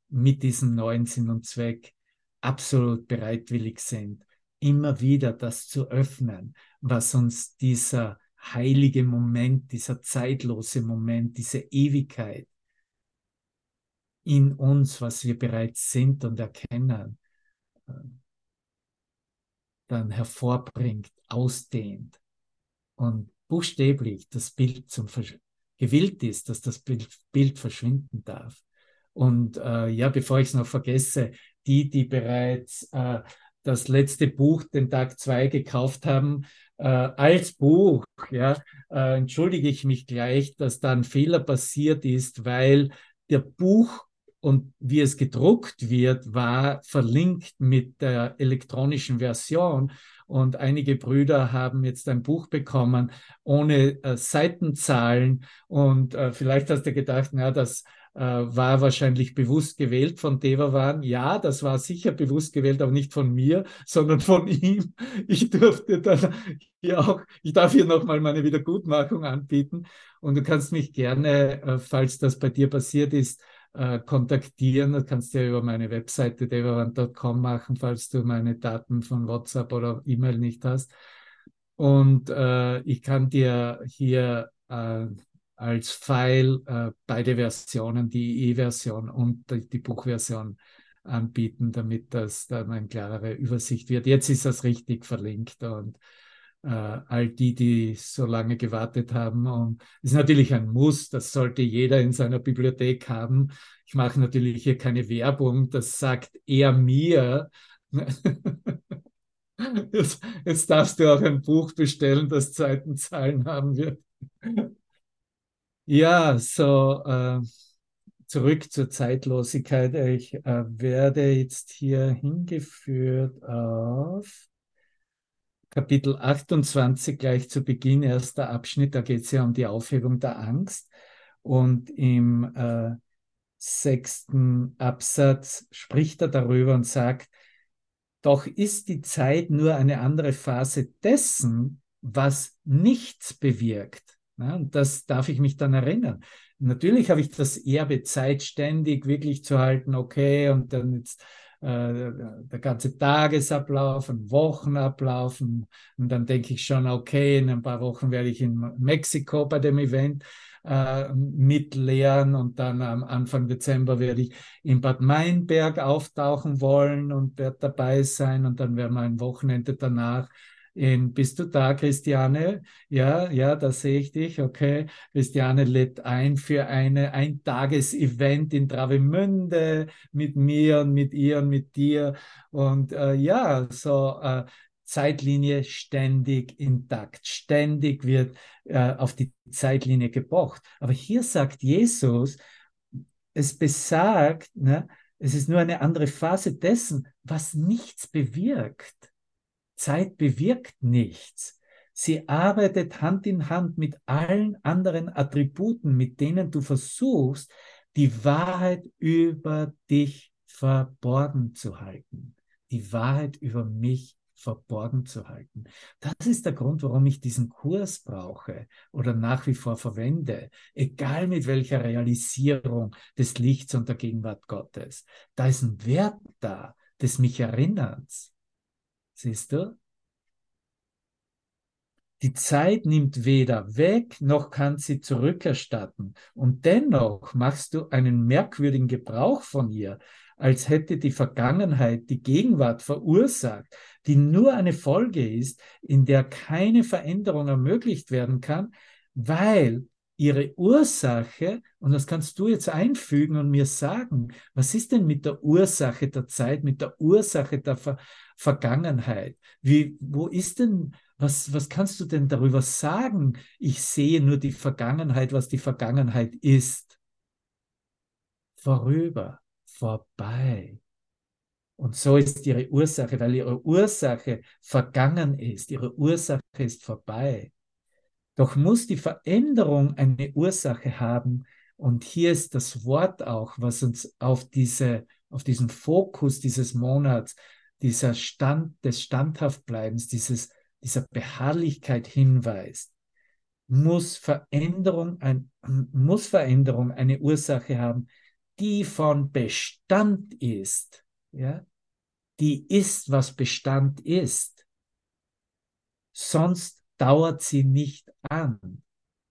mit diesem neuen Sinn und Zweck absolut bereitwillig sind, immer wieder das zu öffnen, was uns dieser heilige Moment, dieser zeitlose Moment, diese Ewigkeit in uns, was wir bereits sind und erkennen, äh, dann hervorbringt, ausdehnt und buchstäblich das Bild zum Versch gewillt ist, dass das Bild, Bild verschwinden darf. Und äh, ja, bevor ich es noch vergesse, die, die bereits äh, das letzte Buch, den Tag 2, gekauft haben, äh, als Buch, ja, äh, entschuldige ich mich gleich, dass da ein Fehler passiert ist, weil der Buch und wie es gedruckt wird, war verlinkt mit der elektronischen Version. Und einige Brüder haben jetzt ein Buch bekommen ohne äh, Seitenzahlen. Und äh, vielleicht hast du gedacht, na, das äh, war wahrscheinlich bewusst gewählt von Devavan. Ja, das war sicher bewusst gewählt, aber nicht von mir, [laughs] sondern von ihm. Ich durfte dann hier auch, ich darf hier nochmal meine Wiedergutmachung anbieten. Und du kannst mich gerne, äh, falls das bei dir passiert ist, äh, kontaktieren. Das kannst du ja über meine Webseite devavan.com machen, falls du meine Daten von WhatsApp oder E-Mail nicht hast. Und äh, ich kann dir hier äh, als File äh, beide Versionen, die E-Version und die, die, Buchversion anbieten, damit das dann eine klarere Übersicht wird. Jetzt ist das richtig verlinkt und all die, die so lange gewartet haben. Und ist natürlich ein Muss, das sollte jeder in seiner Bibliothek haben. Ich mache natürlich hier keine Werbung, das sagt er mir. [laughs] Jetzt, jetzt darfst du auch ein Buch bestellen, das Zeitenzahlen haben wird. Ja, so äh, zurück zur Zeitlosigkeit. Ich äh, werde jetzt hier hingeführt auf Kapitel 28 gleich zu Beginn, erster Abschnitt, da geht es ja um die Aufhebung der Angst. Und im äh, sechsten Absatz spricht er darüber und sagt, doch ist die Zeit nur eine andere Phase dessen, was nichts bewirkt. Ja, und das darf ich mich dann erinnern. Natürlich habe ich das Erbe Zeit ständig wirklich zu halten, okay, und dann jetzt der ganze Tagesablauf, ein Wochenablauf. Und, und dann denke ich schon, okay, in ein paar Wochen werde ich in Mexiko bei dem Event äh, mitlehren und dann am Anfang Dezember werde ich in Bad Meinberg auftauchen wollen und werde dabei sein und dann werden wir ein Wochenende danach in, bist du da, Christiane? Ja, ja, da sehe ich dich. Okay. Christiane lädt ein für eine Eintages-Event in Travemünde mit mir und mit ihr und mit dir. Und äh, ja, so äh, Zeitlinie ständig intakt. Ständig wird äh, auf die Zeitlinie gepocht. Aber hier sagt Jesus, es besagt, ne, es ist nur eine andere Phase dessen, was nichts bewirkt. Zeit bewirkt nichts. Sie arbeitet Hand in Hand mit allen anderen Attributen, mit denen du versuchst, die Wahrheit über dich verborgen zu halten. Die Wahrheit über mich verborgen zu halten. Das ist der Grund, warum ich diesen Kurs brauche oder nach wie vor verwende, egal mit welcher Realisierung des Lichts und der Gegenwart Gottes. Da ist ein Wert da, des mich Erinnerns. Siehst du? Die Zeit nimmt weder weg, noch kann sie zurückerstatten. Und dennoch machst du einen merkwürdigen Gebrauch von ihr, als hätte die Vergangenheit die Gegenwart verursacht, die nur eine Folge ist, in der keine Veränderung ermöglicht werden kann, weil ihre Ursache, und das kannst du jetzt einfügen und mir sagen, was ist denn mit der Ursache der Zeit, mit der Ursache der Ver Vergangenheit? Wie, wo ist denn, was, was kannst du denn darüber sagen? Ich sehe nur die Vergangenheit, was die Vergangenheit ist. Vorüber, vorbei. Und so ist ihre Ursache, weil ihre Ursache vergangen ist, ihre Ursache ist vorbei. Doch muss die Veränderung eine Ursache haben. Und hier ist das Wort auch, was uns auf diese auf diesen Fokus dieses Monats, dieser Stand des Standhaftbleibens, dieses, dieser Beharrlichkeit hinweist, muss Veränderung, ein, muss Veränderung eine Ursache haben, die von Bestand ist. Ja? Die ist, was Bestand ist. Sonst dauert sie nicht an.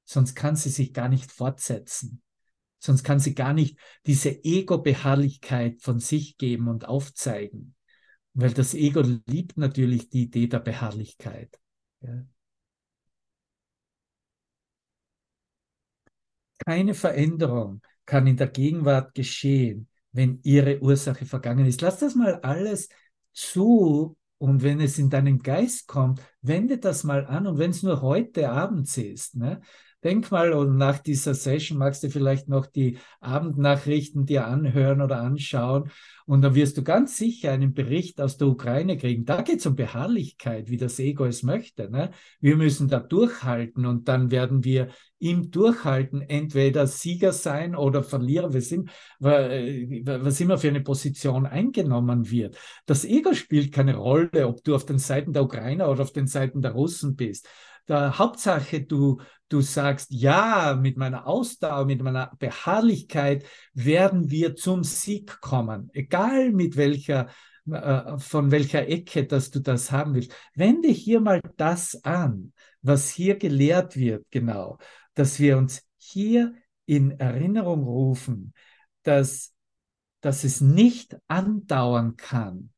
Sonst kann sie sich gar nicht fortsetzen. Sonst kann sie gar nicht diese Ego-Beharrlichkeit von sich geben und aufzeigen. Weil das Ego liebt natürlich die Idee der Beharrlichkeit. Ja. Keine Veränderung kann in der Gegenwart geschehen, wenn ihre Ursache vergangen ist. Lass das mal alles zu und wenn es in deinen Geist kommt, wende das mal an und wenn es nur heute Abend ist, ne? Denk mal, und nach dieser Session magst du vielleicht noch die Abendnachrichten dir anhören oder anschauen. Und dann wirst du ganz sicher einen Bericht aus der Ukraine kriegen. Da geht es um Beharrlichkeit, wie das Ego es möchte. Ne? Wir müssen da durchhalten und dann werden wir im Durchhalten entweder Sieger sein oder Verlierer. Wir sind, was immer für eine Position eingenommen wird. Das Ego spielt keine Rolle, ob du auf den Seiten der Ukrainer oder auf den Seiten der Russen bist der Hauptsache, du, du sagst, ja, mit meiner Ausdauer, mit meiner Beharrlichkeit werden wir zum Sieg kommen. Egal mit welcher, äh, von welcher Ecke, dass du das haben willst. Wende hier mal das an, was hier gelehrt wird, genau, dass wir uns hier in Erinnerung rufen, dass, dass es nicht andauern kann,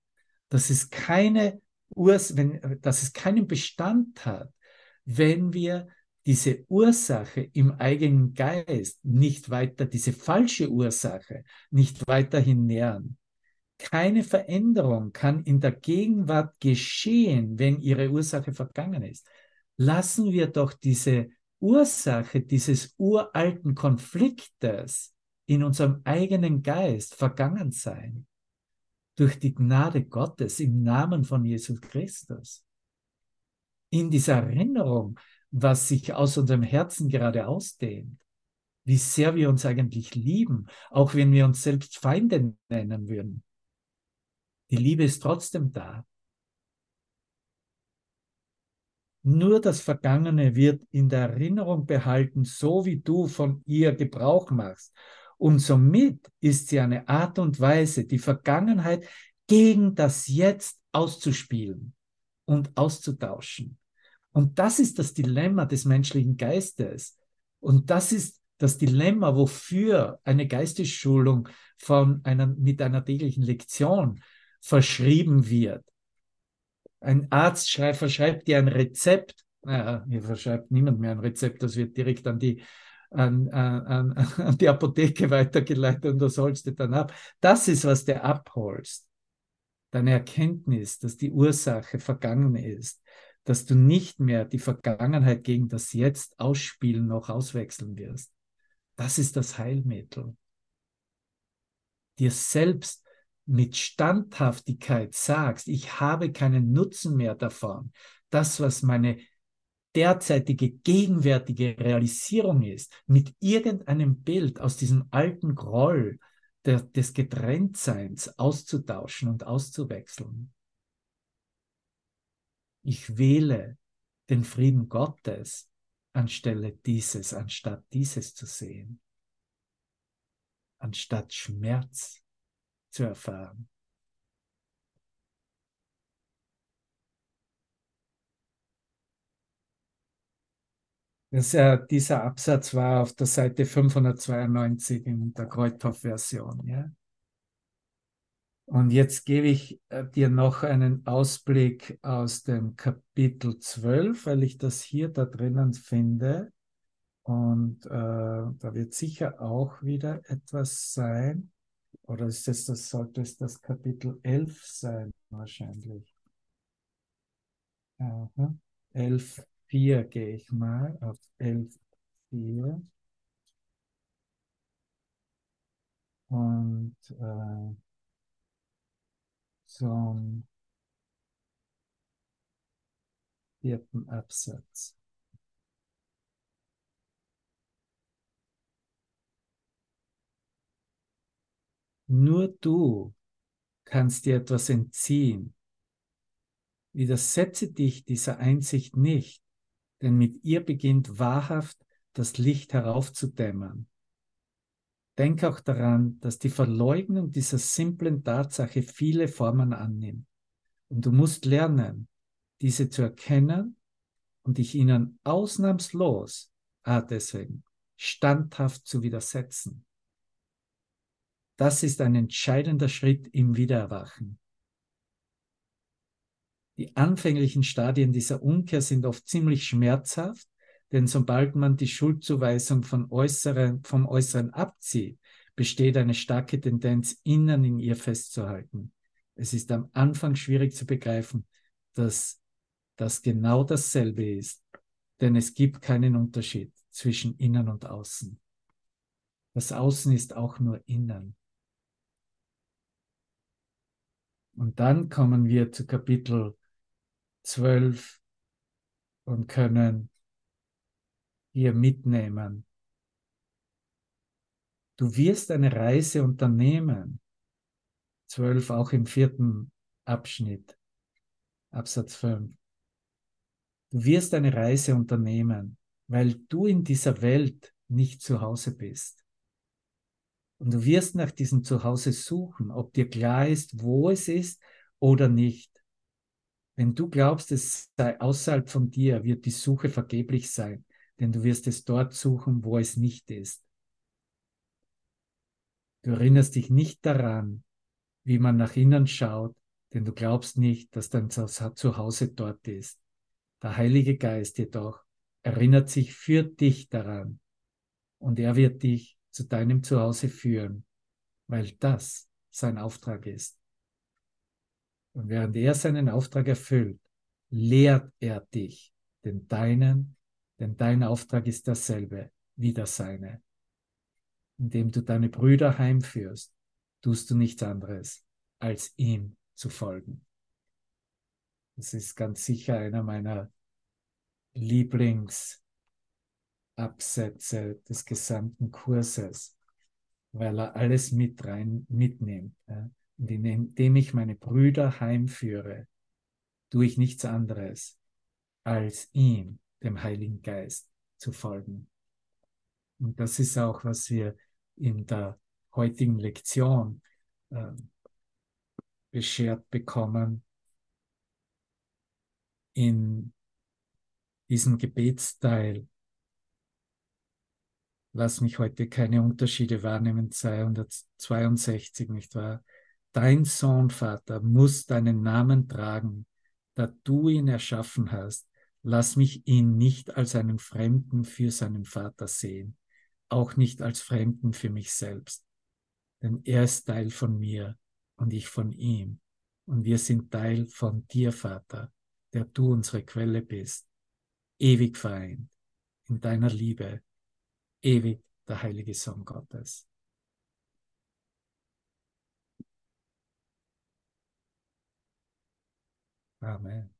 dass es keine Urs, wenn, dass es keinen Bestand hat, wenn wir diese Ursache im eigenen Geist nicht weiter, diese falsche Ursache nicht weiterhin nähern. Keine Veränderung kann in der Gegenwart geschehen, wenn ihre Ursache vergangen ist. Lassen wir doch diese Ursache dieses uralten Konfliktes in unserem eigenen Geist vergangen sein. Durch die Gnade Gottes im Namen von Jesus Christus in dieser Erinnerung, was sich aus unserem Herzen gerade ausdehnt, wie sehr wir uns eigentlich lieben, auch wenn wir uns selbst Feinde nennen würden. Die Liebe ist trotzdem da. Nur das Vergangene wird in der Erinnerung behalten, so wie du von ihr Gebrauch machst. Und somit ist sie eine Art und Weise, die Vergangenheit gegen das Jetzt auszuspielen und auszutauschen. Und das ist das Dilemma des menschlichen Geistes. Und das ist das Dilemma, wofür eine Geistesschulung von einer, mit einer täglichen Lektion verschrieben wird. Ein Arzt schreibt, verschreibt dir ein Rezept. Naja, hier verschreibt niemand mehr ein Rezept, das wird direkt an die, an, an, [laughs] an die Apotheke weitergeleitet und das holst du dann ab. Das ist, was du abholst deine Erkenntnis, dass die Ursache vergangen ist, dass du nicht mehr die Vergangenheit gegen das Jetzt ausspielen noch auswechseln wirst. Das ist das Heilmittel. Dir selbst mit Standhaftigkeit sagst, ich habe keinen Nutzen mehr davon. Das, was meine derzeitige, gegenwärtige Realisierung ist, mit irgendeinem Bild aus diesem alten Groll, der, des Getrenntseins auszutauschen und auszuwechseln. Ich wähle den Frieden Gottes anstelle dieses, anstatt dieses zu sehen, anstatt Schmerz zu erfahren. Das, äh, dieser Absatz war auf der Seite 592 in der Kreuthoff-Version. Ja? Und jetzt gebe ich äh, dir noch einen Ausblick aus dem Kapitel 12, weil ich das hier da drinnen finde. Und äh, da wird sicher auch wieder etwas sein. Oder ist das, das sollte es das Kapitel 11 sein, wahrscheinlich. Aha. 11, 4 gehe ich mal auf 11, 4. Und äh, zum vierten Absatz. Nur du kannst dir etwas entziehen. Widersetze dich dieser Einsicht nicht, denn mit ihr beginnt wahrhaft das Licht heraufzudämmern. Denk auch daran, dass die Verleugnung dieser simplen Tatsache viele Formen annimmt. Und du musst lernen, diese zu erkennen und dich ihnen ausnahmslos, ah deswegen, standhaft zu widersetzen. Das ist ein entscheidender Schritt im Wiedererwachen. Die anfänglichen Stadien dieser Umkehr sind oft ziemlich schmerzhaft, denn sobald man die Schuldzuweisung von äußeren, vom Äußeren abzieht, besteht eine starke Tendenz, innen in ihr festzuhalten. Es ist am Anfang schwierig zu begreifen, dass das genau dasselbe ist, denn es gibt keinen Unterschied zwischen innen und außen. Das Außen ist auch nur innen. Und dann kommen wir zu Kapitel 12 und können hier mitnehmen. Du wirst eine Reise unternehmen. 12 auch im vierten Abschnitt, Absatz 5. Du wirst eine Reise unternehmen, weil du in dieser Welt nicht zu Hause bist. Und du wirst nach diesem Zuhause suchen, ob dir klar ist, wo es ist oder nicht. Wenn du glaubst, es sei außerhalb von dir, wird die Suche vergeblich sein, denn du wirst es dort suchen, wo es nicht ist. Du erinnerst dich nicht daran, wie man nach innen schaut, denn du glaubst nicht, dass dein Zuhause dort ist. Der Heilige Geist jedoch erinnert sich für dich daran und er wird dich zu deinem Zuhause führen, weil das sein Auftrag ist. Und während er seinen Auftrag erfüllt, lehrt er dich, den deinen, denn dein Auftrag ist derselbe wie der seine. Indem du deine Brüder heimführst, tust du nichts anderes, als ihm zu folgen. Das ist ganz sicher einer meiner Lieblingsabsätze des gesamten Kurses, weil er alles mit rein mitnimmt. Ja. Indem ich meine Brüder heimführe, tue ich nichts anderes, als ihm, dem Heiligen Geist, zu folgen. Und das ist auch, was wir in der heutigen Lektion äh, beschert bekommen in diesem Gebetsteil. Lass mich heute keine Unterschiede wahrnehmen, 262, nicht wahr? Dein Sohn, Vater, muss deinen Namen tragen, da du ihn erschaffen hast. Lass mich ihn nicht als einen Fremden für seinen Vater sehen, auch nicht als Fremden für mich selbst. Denn er ist Teil von mir und ich von ihm. Und wir sind Teil von dir, Vater, der du unsere Quelle bist, ewig vereint in deiner Liebe, ewig der heilige Sohn Gottes. Amen.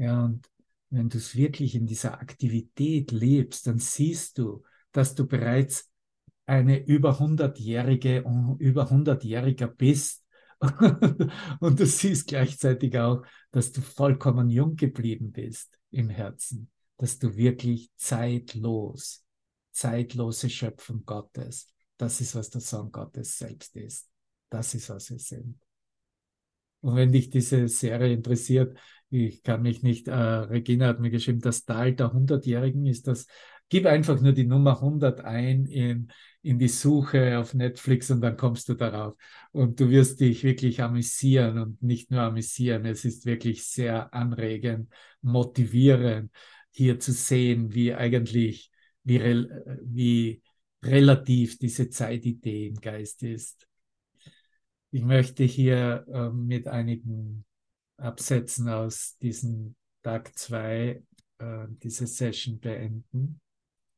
Ja, und wenn du es wirklich in dieser Aktivität lebst, dann siehst du, dass du bereits eine über 100-jährige, über 100-jähriger bist. [laughs] und du siehst gleichzeitig auch, dass du vollkommen jung geblieben bist im Herzen, dass du wirklich zeitlos, zeitlose Schöpfung Gottes, das ist, was der Sohn Gottes selbst ist. Das ist, was wir sind. Und wenn dich diese Serie interessiert, ich kann mich nicht, äh, Regina hat mir geschrieben, das Tal der Hundertjährigen ist das, gib einfach nur die Nummer 100 ein in, in die Suche auf Netflix und dann kommst du darauf. Und du wirst dich wirklich amüsieren und nicht nur amüsieren, es ist wirklich sehr anregend, motivierend, hier zu sehen, wie eigentlich, wie, wie relativ diese Zeitidee im Geist ist. Ich möchte hier äh, mit einigen Absätzen aus diesem Tag 2 äh, diese Session beenden.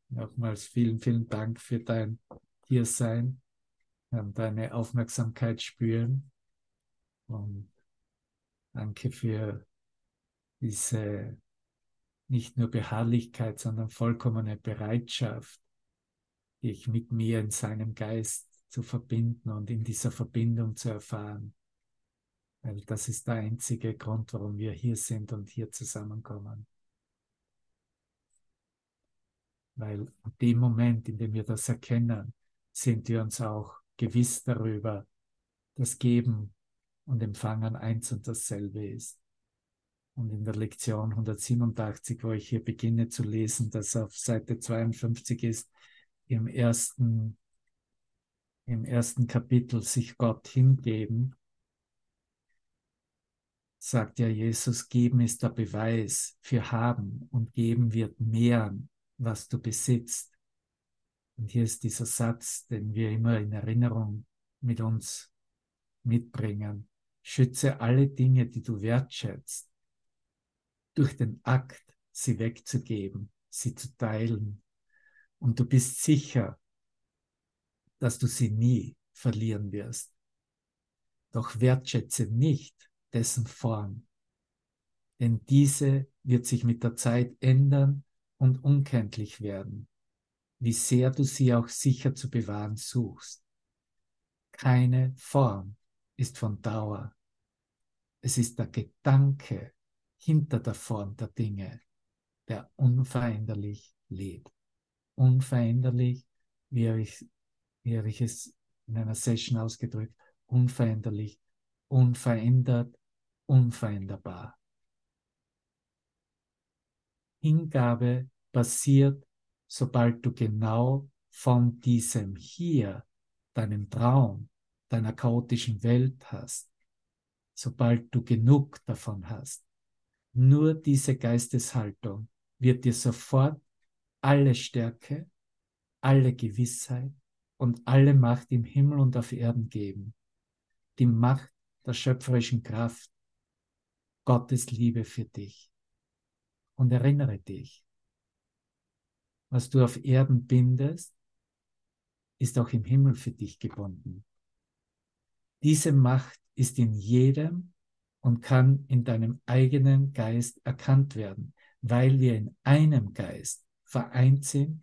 Nochmals vielen, vielen Dank für dein Hiersein, ähm, deine Aufmerksamkeit spüren und danke für diese nicht nur Beharrlichkeit, sondern vollkommene Bereitschaft, dich mit mir in seinem Geist zu verbinden und in dieser Verbindung zu erfahren. Weil das ist der einzige Grund, warum wir hier sind und hier zusammenkommen. Weil in dem Moment, in dem wir das erkennen, sind wir uns auch gewiss darüber, dass Geben und Empfangen eins und dasselbe ist. Und in der Lektion 187, wo ich hier beginne zu lesen, das auf Seite 52 ist, im ersten, im ersten Kapitel sich Gott hingeben, sagt ja Jesus, geben ist der Beweis für haben und geben wird mehren, was du besitzt. Und hier ist dieser Satz, den wir immer in Erinnerung mit uns mitbringen. Schütze alle Dinge, die du wertschätzt, durch den Akt, sie wegzugeben, sie zu teilen. Und du bist sicher, dass du sie nie verlieren wirst. Doch wertschätze nicht dessen Form, denn diese wird sich mit der Zeit ändern und unkenntlich werden, wie sehr du sie auch sicher zu bewahren suchst. Keine Form ist von Dauer. Es ist der Gedanke hinter der Form der Dinge, der unveränderlich lebt. Unveränderlich, wie habe ich, wie habe ich es in einer Session ausgedrückt, unveränderlich, unverändert, unveränderbar. Hingabe passiert, sobald du genau von diesem Hier, deinem Traum, deiner chaotischen Welt hast, sobald du genug davon hast. Nur diese Geisteshaltung wird dir sofort alle Stärke, alle Gewissheit und alle Macht im Himmel und auf Erden geben. Die Macht der schöpferischen Kraft, Gottes Liebe für dich. Und erinnere dich, was du auf Erden bindest, ist auch im Himmel für dich gebunden. Diese Macht ist in jedem und kann in deinem eigenen Geist erkannt werden, weil wir in einem Geist vereint sind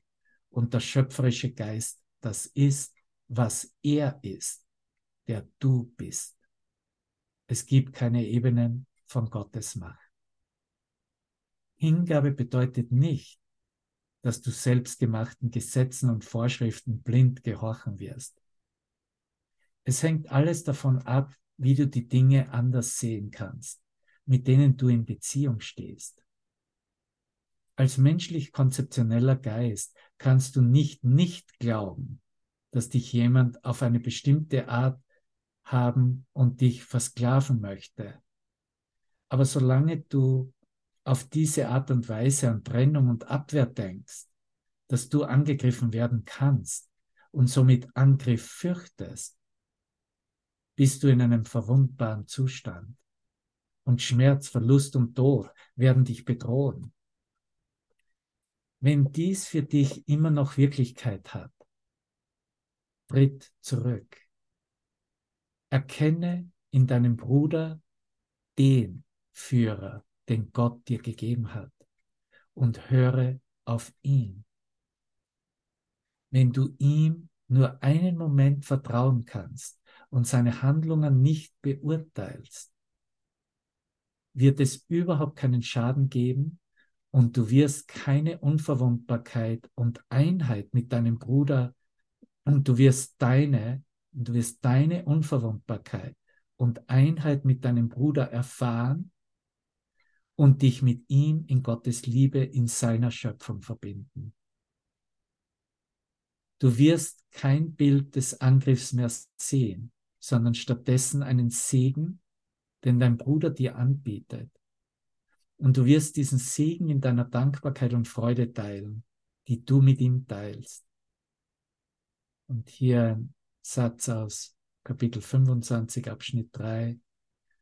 und der schöpferische Geist das ist, was er ist, der du bist. Es gibt keine Ebenen von Gottes Macht. Hingabe bedeutet nicht, dass du selbstgemachten Gesetzen und Vorschriften blind gehorchen wirst. Es hängt alles davon ab, wie du die Dinge anders sehen kannst, mit denen du in Beziehung stehst. Als menschlich konzeptioneller Geist kannst du nicht nicht glauben, dass dich jemand auf eine bestimmte Art haben und dich versklaven möchte. Aber solange du auf diese Art und Weise an Trennung und Abwehr denkst, dass du angegriffen werden kannst und somit Angriff fürchtest, bist du in einem verwundbaren Zustand. Und Schmerz, Verlust und Tod werden dich bedrohen. Wenn dies für dich immer noch Wirklichkeit hat, tritt zurück. Erkenne in deinem Bruder den Führer, den Gott dir gegeben hat und höre auf ihn. Wenn du ihm nur einen Moment vertrauen kannst und seine Handlungen nicht beurteilst, wird es überhaupt keinen Schaden geben und du wirst keine Unverwundbarkeit und Einheit mit deinem Bruder und du wirst deine, du wirst deine Unverwundbarkeit und Einheit mit deinem Bruder erfahren und dich mit ihm in Gottes Liebe in seiner Schöpfung verbinden. Du wirst kein Bild des Angriffs mehr sehen, sondern stattdessen einen Segen, den dein Bruder dir anbietet. Und du wirst diesen Segen in deiner Dankbarkeit und Freude teilen, die du mit ihm teilst. Und hier ein Satz aus Kapitel 25, Abschnitt 3.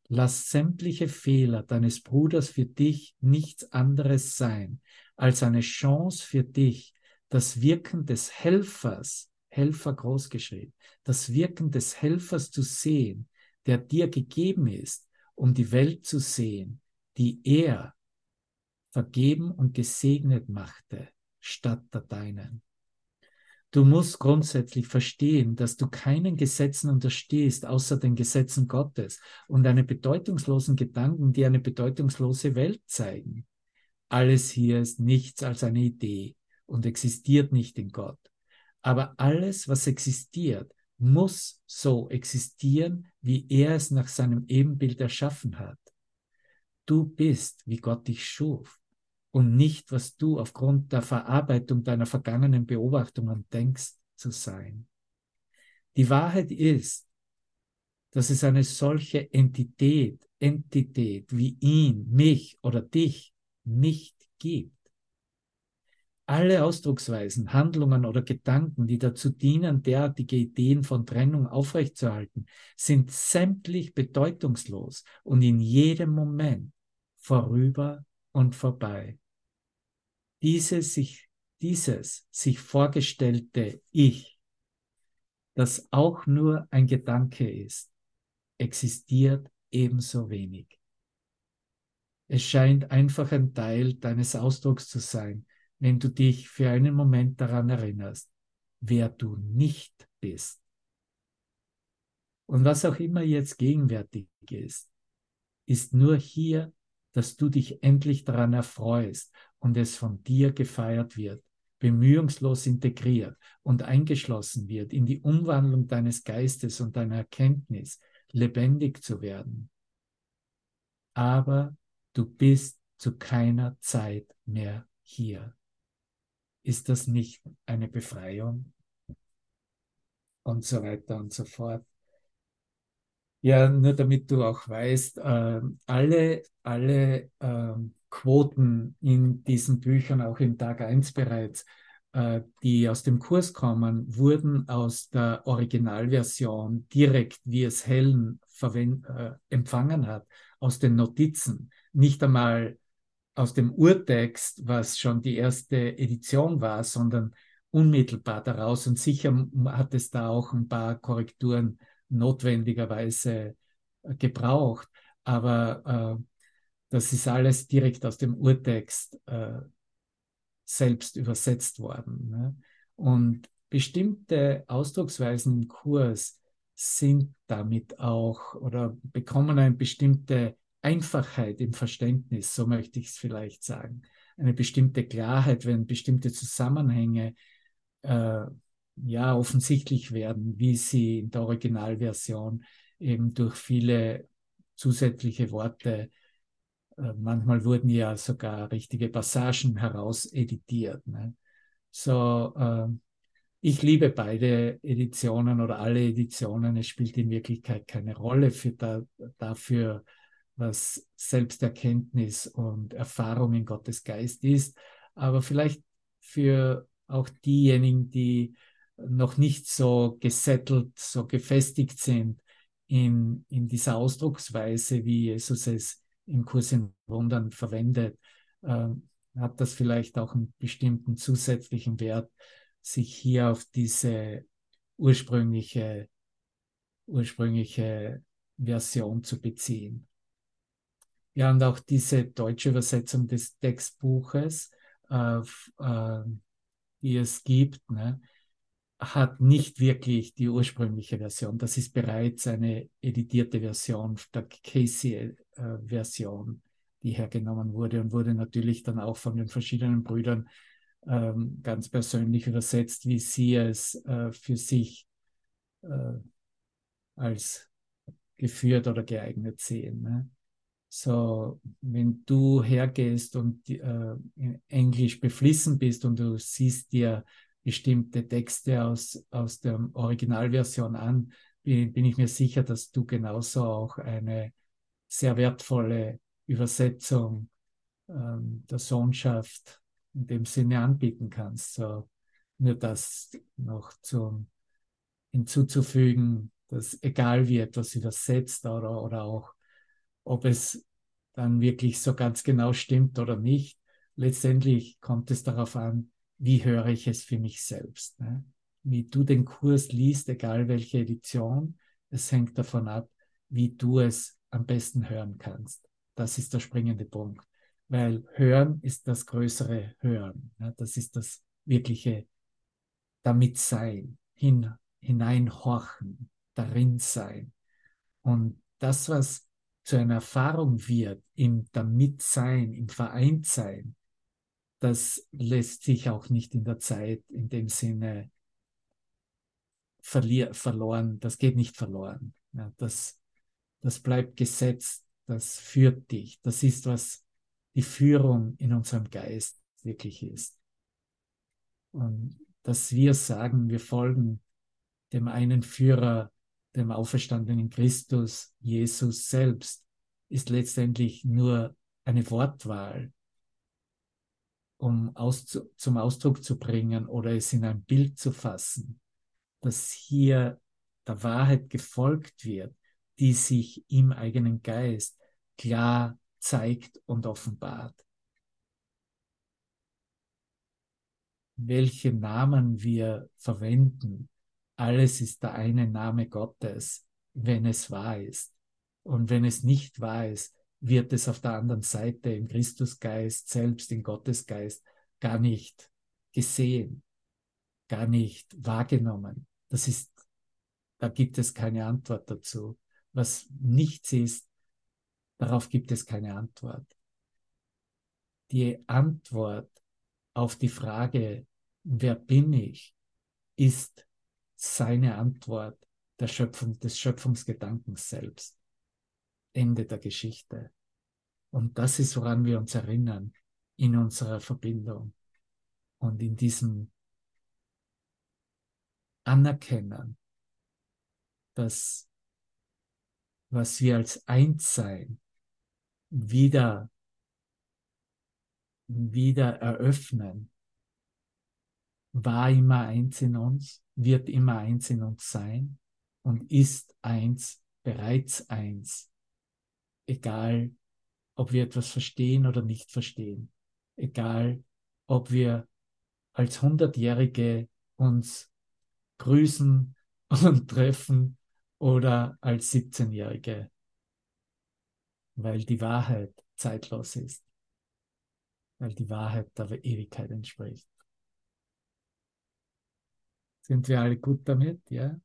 Lass sämtliche Fehler deines Bruders für dich nichts anderes sein als eine Chance für dich, das Wirken des Helfers, Helfer großgeschrieben, das Wirken des Helfers zu sehen, der dir gegeben ist, um die Welt zu sehen, die er vergeben und gesegnet machte, statt der deinen. Du musst grundsätzlich verstehen, dass du keinen Gesetzen unterstehst, außer den Gesetzen Gottes und eine bedeutungslosen Gedanken, die eine bedeutungslose Welt zeigen. Alles hier ist nichts als eine Idee und existiert nicht in Gott. Aber alles, was existiert, muss so existieren, wie er es nach seinem Ebenbild erschaffen hat. Du bist, wie Gott dich schuf und nicht, was du aufgrund der Verarbeitung deiner vergangenen Beobachtungen denkst zu sein. Die Wahrheit ist, dass es eine solche Entität, Entität wie ihn, mich oder dich nicht gibt. Alle Ausdrucksweisen, Handlungen oder Gedanken, die dazu dienen, derartige Ideen von Trennung aufrechtzuerhalten, sind sämtlich bedeutungslos und in jedem Moment vorüber und vorbei. Diese sich, dieses sich vorgestellte Ich, das auch nur ein Gedanke ist, existiert ebenso wenig. Es scheint einfach ein Teil deines Ausdrucks zu sein, wenn du dich für einen Moment daran erinnerst, wer du nicht bist. Und was auch immer jetzt gegenwärtig ist, ist nur hier, dass du dich endlich daran erfreust und es von dir gefeiert wird, bemühungslos integriert und eingeschlossen wird in die Umwandlung deines Geistes und deiner Erkenntnis, lebendig zu werden. Aber du bist zu keiner Zeit mehr hier. Ist das nicht eine Befreiung? Und so weiter und so fort. Ja, nur damit du auch weißt, äh, alle, alle äh, Quoten in diesen Büchern, auch im Tag 1 bereits, äh, die aus dem Kurs kommen, wurden aus der Originalversion direkt, wie es Helen äh, empfangen hat, aus den Notizen, nicht einmal aus dem Urtext, was schon die erste Edition war, sondern unmittelbar daraus. Und sicher hat es da auch ein paar Korrekturen notwendigerweise äh, gebraucht. Aber äh, das ist alles direkt aus dem Urtext äh, selbst übersetzt worden. Ne? Und bestimmte Ausdrucksweisen im Kurs sind damit auch oder bekommen eine bestimmte Einfachheit im Verständnis, so möchte ich es vielleicht sagen. Eine bestimmte Klarheit, wenn bestimmte Zusammenhänge äh, ja offensichtlich werden, wie sie in der Originalversion eben durch viele zusätzliche Worte, äh, manchmal wurden ja sogar richtige Passagen herauseditiert. Ne? So, äh, ich liebe beide Editionen oder alle Editionen. Es spielt in Wirklichkeit keine Rolle für da, dafür, was Selbsterkenntnis und Erfahrung in Gottes Geist ist. Aber vielleicht für auch diejenigen, die noch nicht so gesettelt, so gefestigt sind in, in dieser Ausdrucksweise, wie Jesus es im Kurs in Wundern verwendet, äh, hat das vielleicht auch einen bestimmten zusätzlichen Wert, sich hier auf diese ursprüngliche, ursprüngliche Version zu beziehen. Ja, und auch diese deutsche Übersetzung des Textbuches, äh, äh, die es gibt, ne, hat nicht wirklich die ursprüngliche Version. Das ist bereits eine editierte Version der Casey-Version, äh, die hergenommen wurde und wurde natürlich dann auch von den verschiedenen Brüdern ähm, ganz persönlich übersetzt, wie sie es äh, für sich äh, als geführt oder geeignet sehen. Ne? So, wenn du hergehst und äh, in Englisch beflissen bist und du siehst dir bestimmte Texte aus, aus der Originalversion an, bin, bin ich mir sicher, dass du genauso auch eine sehr wertvolle Übersetzung ähm, der Sohnschaft in dem Sinne anbieten kannst. So, nur das noch zum, hinzuzufügen, dass egal wie etwas übersetzt oder, oder auch, ob es dann wirklich so ganz genau stimmt oder nicht, letztendlich kommt es darauf an, wie höre ich es für mich selbst. Ne? Wie du den Kurs liest, egal welche Edition, es hängt davon ab, wie du es am besten hören kannst. Das ist der springende Punkt. Weil Hören ist das größere Hören. Ne? Das ist das wirkliche damit sein, hin, hineinhorchen, darin sein. Und das, was zu einer Erfahrung wird, im Damitsein, im Vereintsein, das lässt sich auch nicht in der Zeit in dem Sinne verlier, verloren, das geht nicht verloren. Ja, das, das bleibt gesetzt, das führt dich. Das ist, was die Führung in unserem Geist wirklich ist. Und dass wir sagen, wir folgen dem einen Führer, dem auferstandenen Christus, Jesus selbst, ist letztendlich nur eine Wortwahl, um aus, zum Ausdruck zu bringen oder es in ein Bild zu fassen, dass hier der Wahrheit gefolgt wird, die sich im eigenen Geist klar zeigt und offenbart. Welche Namen wir verwenden, alles ist der eine Name Gottes, wenn es wahr ist. Und wenn es nicht wahr ist, wird es auf der anderen Seite im Christusgeist, selbst im Gottesgeist, gar nicht gesehen, gar nicht wahrgenommen. Das ist, da gibt es keine Antwort dazu. Was nichts ist, darauf gibt es keine Antwort. Die Antwort auf die Frage, wer bin ich, ist seine Antwort der Schöpfung, des Schöpfungsgedankens selbst. Ende der Geschichte. Und das ist, woran wir uns erinnern in unserer Verbindung und in diesem Anerkennen, dass was wir als Einssein wieder, wieder eröffnen, war immer eins in uns, wird immer eins in uns sein und ist eins, bereits eins. Egal, ob wir etwas verstehen oder nicht verstehen. Egal, ob wir als Hundertjährige uns grüßen [laughs] und treffen oder als 17-Jährige, weil die Wahrheit zeitlos ist, weil die Wahrheit der Ewigkeit entspricht. Sind wir alle gut damit? Ja?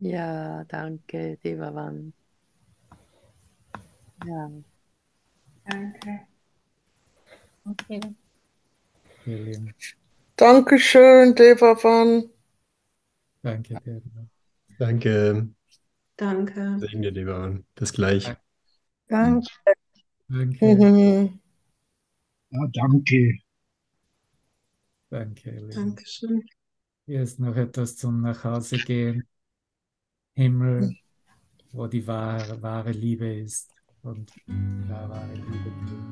Ja, danke, Devavan. Ja. Danke. Okay. Vielen Dankeschön, Devavan. Danke, Pedro. Danke. Danke. Segne dir, Bis gleich. Danke. Danke, Mhm. Ja, danke. danke. Elin. Dankeschön. Hier ist noch etwas zum Nachhausegehen. Himmel, wo die wahre, wahre Liebe ist und da wahre Liebe.